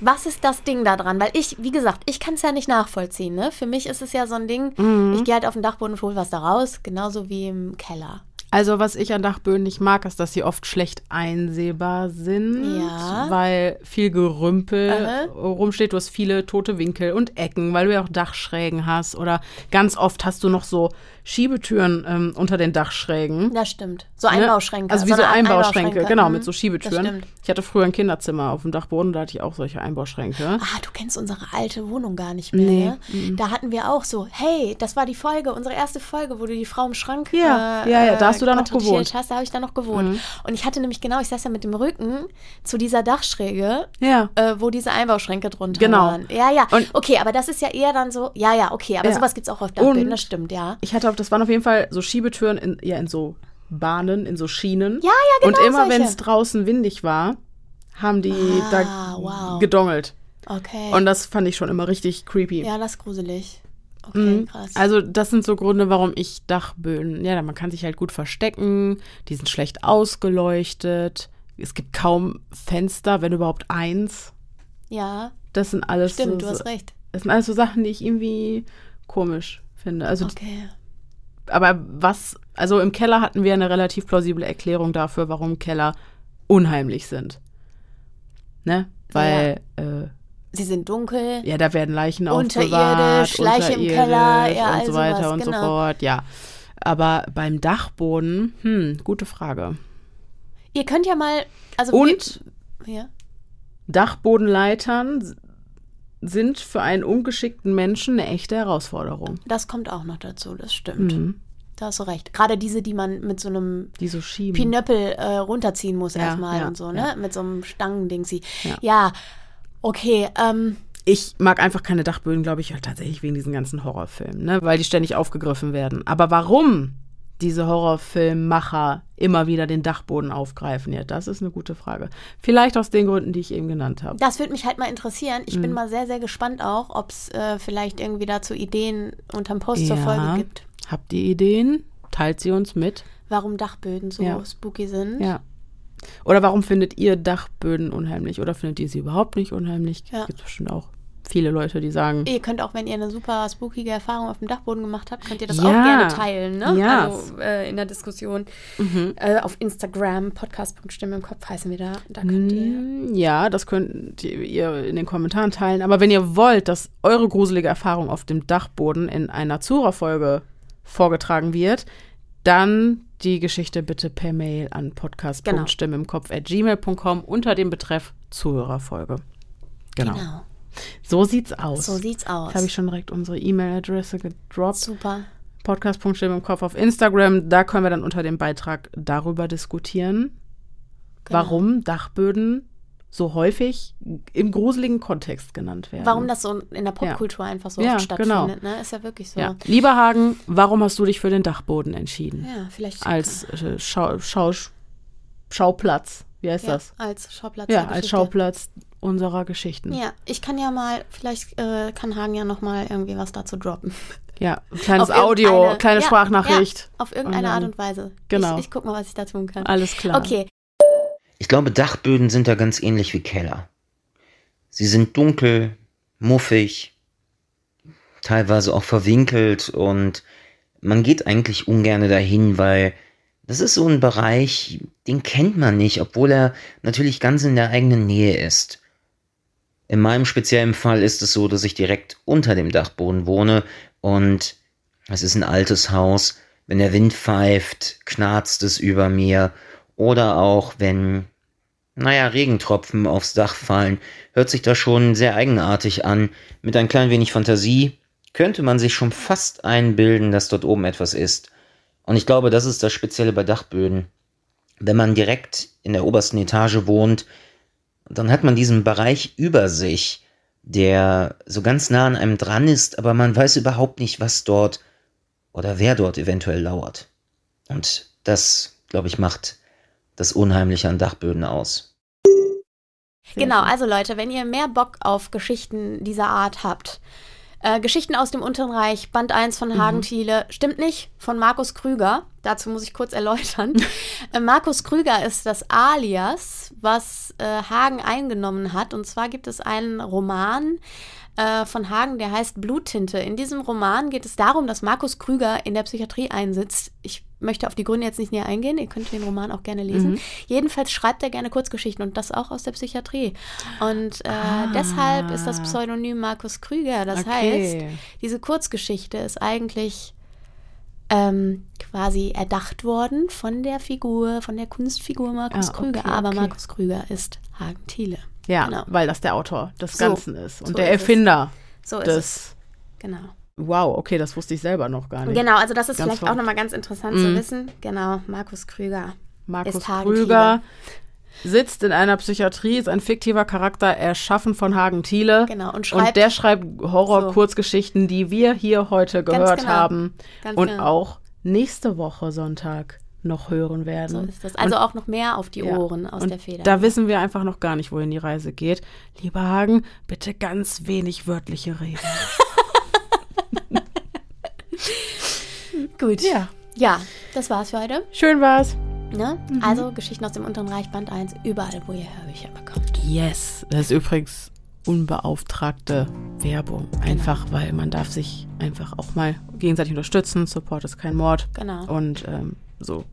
Was ist das Ding da dran? Weil ich, wie gesagt, ich kann es ja nicht nachvollziehen. Ne? Für mich ist es ja so ein Ding, Mhm. ich gehe halt auf den Dachboden und hole was da raus, genauso wie im Keller. Also, was ich an Dachböden nicht mag, ist, dass sie oft schlecht einsehbar sind, Ja. weil viel Gerümpel Aha. rumsteht. Du hast viele tote Winkel und Ecken, weil du ja auch Dachschrägen hast. Oder ganz oft hast du noch so Schiebetüren ähm, unter den Dachschrägen. Das stimmt. So Ne? Einbauschränke. Also wie so Art Einbauschränke, genau, Mhm, mit so Schiebetüren. Ich hatte früher ein Kinderzimmer auf dem Dachboden, da hatte ich auch solche Einbauschränke. Ah, du kennst unsere alte Wohnung gar nicht mehr, Nee, ne? Da hatten wir auch so, hey, das war die Folge, unsere erste Folge, wo du die Frau im Schrank Ja, äh, ja, ja, da hast du da noch gewohnt. Mhm. Hast, da habe ich da noch gewohnt. Und ich hatte nämlich genau, ich saß ja mit dem Rücken zu dieser Dachschräge, Ja. äh, wo diese Einbauschränke drunter Genau. waren. Ja, ja. Und- okay, aber das ist ja eher dann so, ja, ja, okay, aber Ja. sowas gibt es auch auf Dachböden, das stimmt, ja. Ich hatte auf, das waren auf jeden Fall so Schiebetüren in, ja, in so Bahnen, in so Schienen. Ja, ja, genau Und immer wenn es draußen windig war, haben die Ah, da wow. gedongelt. Okay. Und das fand ich schon immer richtig creepy. ja, das ist gruselig. Okay, Mhm. krass. Also das sind so Gründe, warum ich Dachböden, ja, man kann sich halt gut verstecken, die sind schlecht ausgeleuchtet, es gibt kaum Fenster, wenn überhaupt eins. ja, Das sind alles stimmt, so, du hast recht. Das sind alles so Sachen, die ich irgendwie komisch finde. Also Okay. aber was, also im Keller hatten wir eine relativ plausible Erklärung dafür, warum Keller unheimlich sind. Ne? Weil, ja, Sie sind dunkel. ja da werden Leichen Unterirdisch, Leiche im Keller, ja, und so weiter sowas, und so genau. fort, ja. Aber beim Dachboden, hm, gute Frage. Ihr könnt ja mal, also Und wir, ja. Dachbodenleitern sind für einen ungeschickten Menschen eine echte Herausforderung. Das kommt auch noch dazu, das stimmt. Mhm. Da hast du recht. Gerade diese, die man mit so einem Die so schieben. Pinöppel äh, runterziehen muss Ja, erstmal ja, und so, ne? ja. Mit so einem Stangending sie. Ja. Ja. Okay. Ähm, ich mag einfach keine Dachböden, glaube ich, tatsächlich wegen diesen ganzen Horrorfilmen, ne? weil die ständig aufgegriffen werden. Aber warum diese Horrorfilmmacher immer wieder den Dachboden aufgreifen, ja, das ist eine gute Frage. Vielleicht aus den Gründen, die ich eben genannt habe. das würde mich halt mal interessieren. Ich Mhm. bin mal sehr, sehr gespannt auch, ob es äh, vielleicht irgendwie dazu Ideen unterm Post zur Ja. Folge gibt. Habt ihr Ideen? Teilt sie uns mit. Warum Dachböden so Ja. spooky sind. Ja. Oder warum findet ihr Dachböden unheimlich? Oder findet ihr sie überhaupt nicht unheimlich? Ja. Gibt bestimmt auch viele Leute, die sagen, Ihr könnt auch, wenn ihr eine super spookige Erfahrung auf dem Dachboden gemacht habt, könnt ihr das Ja. auch gerne teilen, ne? Ja. Also äh, in der Diskussion. Mhm. Äh, auf Instagram, podcast.stimme im Kopf heißen wir da. Da könnt ihr. Mm, Ja, das könnt ihr in den Kommentaren teilen. Aber wenn ihr wollt, dass eure gruselige Erfahrung auf dem Dachboden in einer Zura-Folge vorgetragen wird, dann die Geschichte bitte per Mail an podcast.stimmimkopf.gmail.com unter dem Betreff Zuhörerfolge. Genau. Genau. So sieht's aus. So sieht's aus. Jetzt habe ich schon direkt unsere E-Mail-Adresse gedroppt. Super. Podcast.stimmimkopf auf Instagram. Da können wir dann unter dem Beitrag darüber diskutieren, Genau. warum Dachböden so häufig im gruseligen Kontext genannt werden. Warum das so in der Popkultur einfach so Ja, oft stattfindet, ne? Ist ja wirklich so. Ja. Lieber Hagen, warum hast du dich für den Dachboden entschieden? Ja, vielleicht. Als äh, Schau, Schau, Schauplatz. Wie heißt ja, das? als Schauplatz. Ja, als. Schauplatz unserer Geschichten. Ja, ich kann ja mal, vielleicht äh, kann Hagen ja noch mal irgendwie was dazu droppen. Ja, ein kleines Auf Audio, kleine ja, Sprachnachricht. Ja, auf irgendeine Und Art dann- und Weise. Genau. Ich, ich guck mal, was ich da tun kann. Alles klar. Okay, Ich glaube, Dachböden sind da ganz ähnlich wie Keller. Sie sind dunkel, muffig, teilweise auch verwinkelt und man geht eigentlich ungern dahin, weil das ist so ein Bereich, den kennt man nicht, obwohl er natürlich ganz in der eigenen Nähe ist. In meinem speziellen Fall ist es so, dass ich direkt unter dem Dachboden wohne und Es ist ein altes Haus. Wenn der Wind pfeift, knarzt es über mir. Oder auch wenn, naja, Regentropfen aufs Dach fallen, hört sich das schon sehr eigenartig an. Mit ein klein wenig Fantasie könnte man sich schon fast einbilden, dass dort oben etwas ist. Und ich glaube, das ist das Spezielle bei Dachböden. Wenn man direkt in der obersten Etage wohnt, dann hat man diesen Bereich über sich, der so ganz nah an einem dran ist, aber man weiß überhaupt nicht, was dort oder wer dort eventuell lauert. Und das, glaube ich, macht das Unheimliche an Dachböden aus. Genau, also Leute, wenn ihr mehr Bock auf Geschichten dieser Art habt, äh, Geschichten aus dem Unteren Reich, Band 1 von Hagen mhm. Thiele, stimmt nicht, von Markus Krüger. Dazu muss ich kurz erläutern. äh, Markus Krüger ist das Alias, was äh, Hagen eingenommen hat. Und zwar gibt es einen Roman, äh, von Hagen, der heißt Bluttinte. In diesem Roman geht es darum, dass Markus Krüger in der Psychiatrie einsitzt. Ich möchte auf die Gründe jetzt nicht näher eingehen. Ihr könnt den Roman auch gerne lesen. Mhm. Jedenfalls schreibt er gerne Kurzgeschichten und das auch aus der Psychiatrie. Und äh, ah. deshalb ist das Pseudonym Markus Krüger. Das okay. heißt, diese Kurzgeschichte ist eigentlich ähm, quasi erdacht worden von der Figur, von der Kunstfigur Markus ah, okay, Krüger. Aber okay. Markus Krüger ist Hagen Thiele. Ja, genau. weil das der Autor des so, Ganzen ist und so der Erfinder so des. Es. Genau. Wow, okay, das wusste ich selber noch gar nicht. Genau, also das ist ganz vielleicht verrückt. auch nochmal ganz interessant mm. zu mhm. wissen. Genau, Markus Krüger. Markus Krüger sitzt in einer Psychiatrie, ist ein fiktiver Charakter, erschaffen von Hagen Thiele. Genau, und schreibt. Und der schreibt Horror-Kurzgeschichten, so. die wir hier heute gehört genau. haben. Ganz und genau. auch nächste Woche Sonntag noch hören werden. So ist das. Also und, auch noch mehr auf die Ohren ja, aus der Feder. Da wissen wir einfach noch gar nicht, wohin die Reise geht. Lieber Hagen, bitte ganz wenig wörtliche Reden. Gut. Ja. Ja, das war's für heute. Schön war's. Ne? Mhm. Also Geschichten aus dem Unteren Reich Band 1, überall, wo ihr Hörbücher bekommt. Yes. Das ist übrigens unbeauftragte Werbung. Genau. Einfach, weil man darf sich einfach auch mal gegenseitig unterstützen. Support ist kein Mord. Genau. Und ähm, so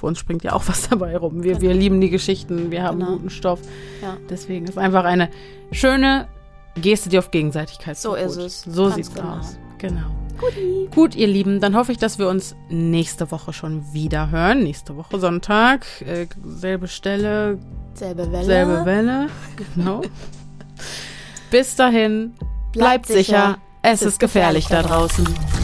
für uns springt ja auch was dabei rum. Wir, genau. wir lieben die Geschichten, wir haben genau. guten Stoff. Ja. Deswegen ist einfach eine schöne Geste, die auf Gegenseitigkeit So ist es. So Ganz sieht's genau. aus. Genau. Guti. Gut, ihr Lieben, dann hoffe ich, dass wir uns nächste Woche schon wieder hören. Nächste Woche Sonntag. Äh, selbe Stelle. Selbe Welle. Selbe Welle. Genau. Bis dahin. Bleibt, bleibt sicher. sicher. Es ist gefährlich, gefährlich da draußen.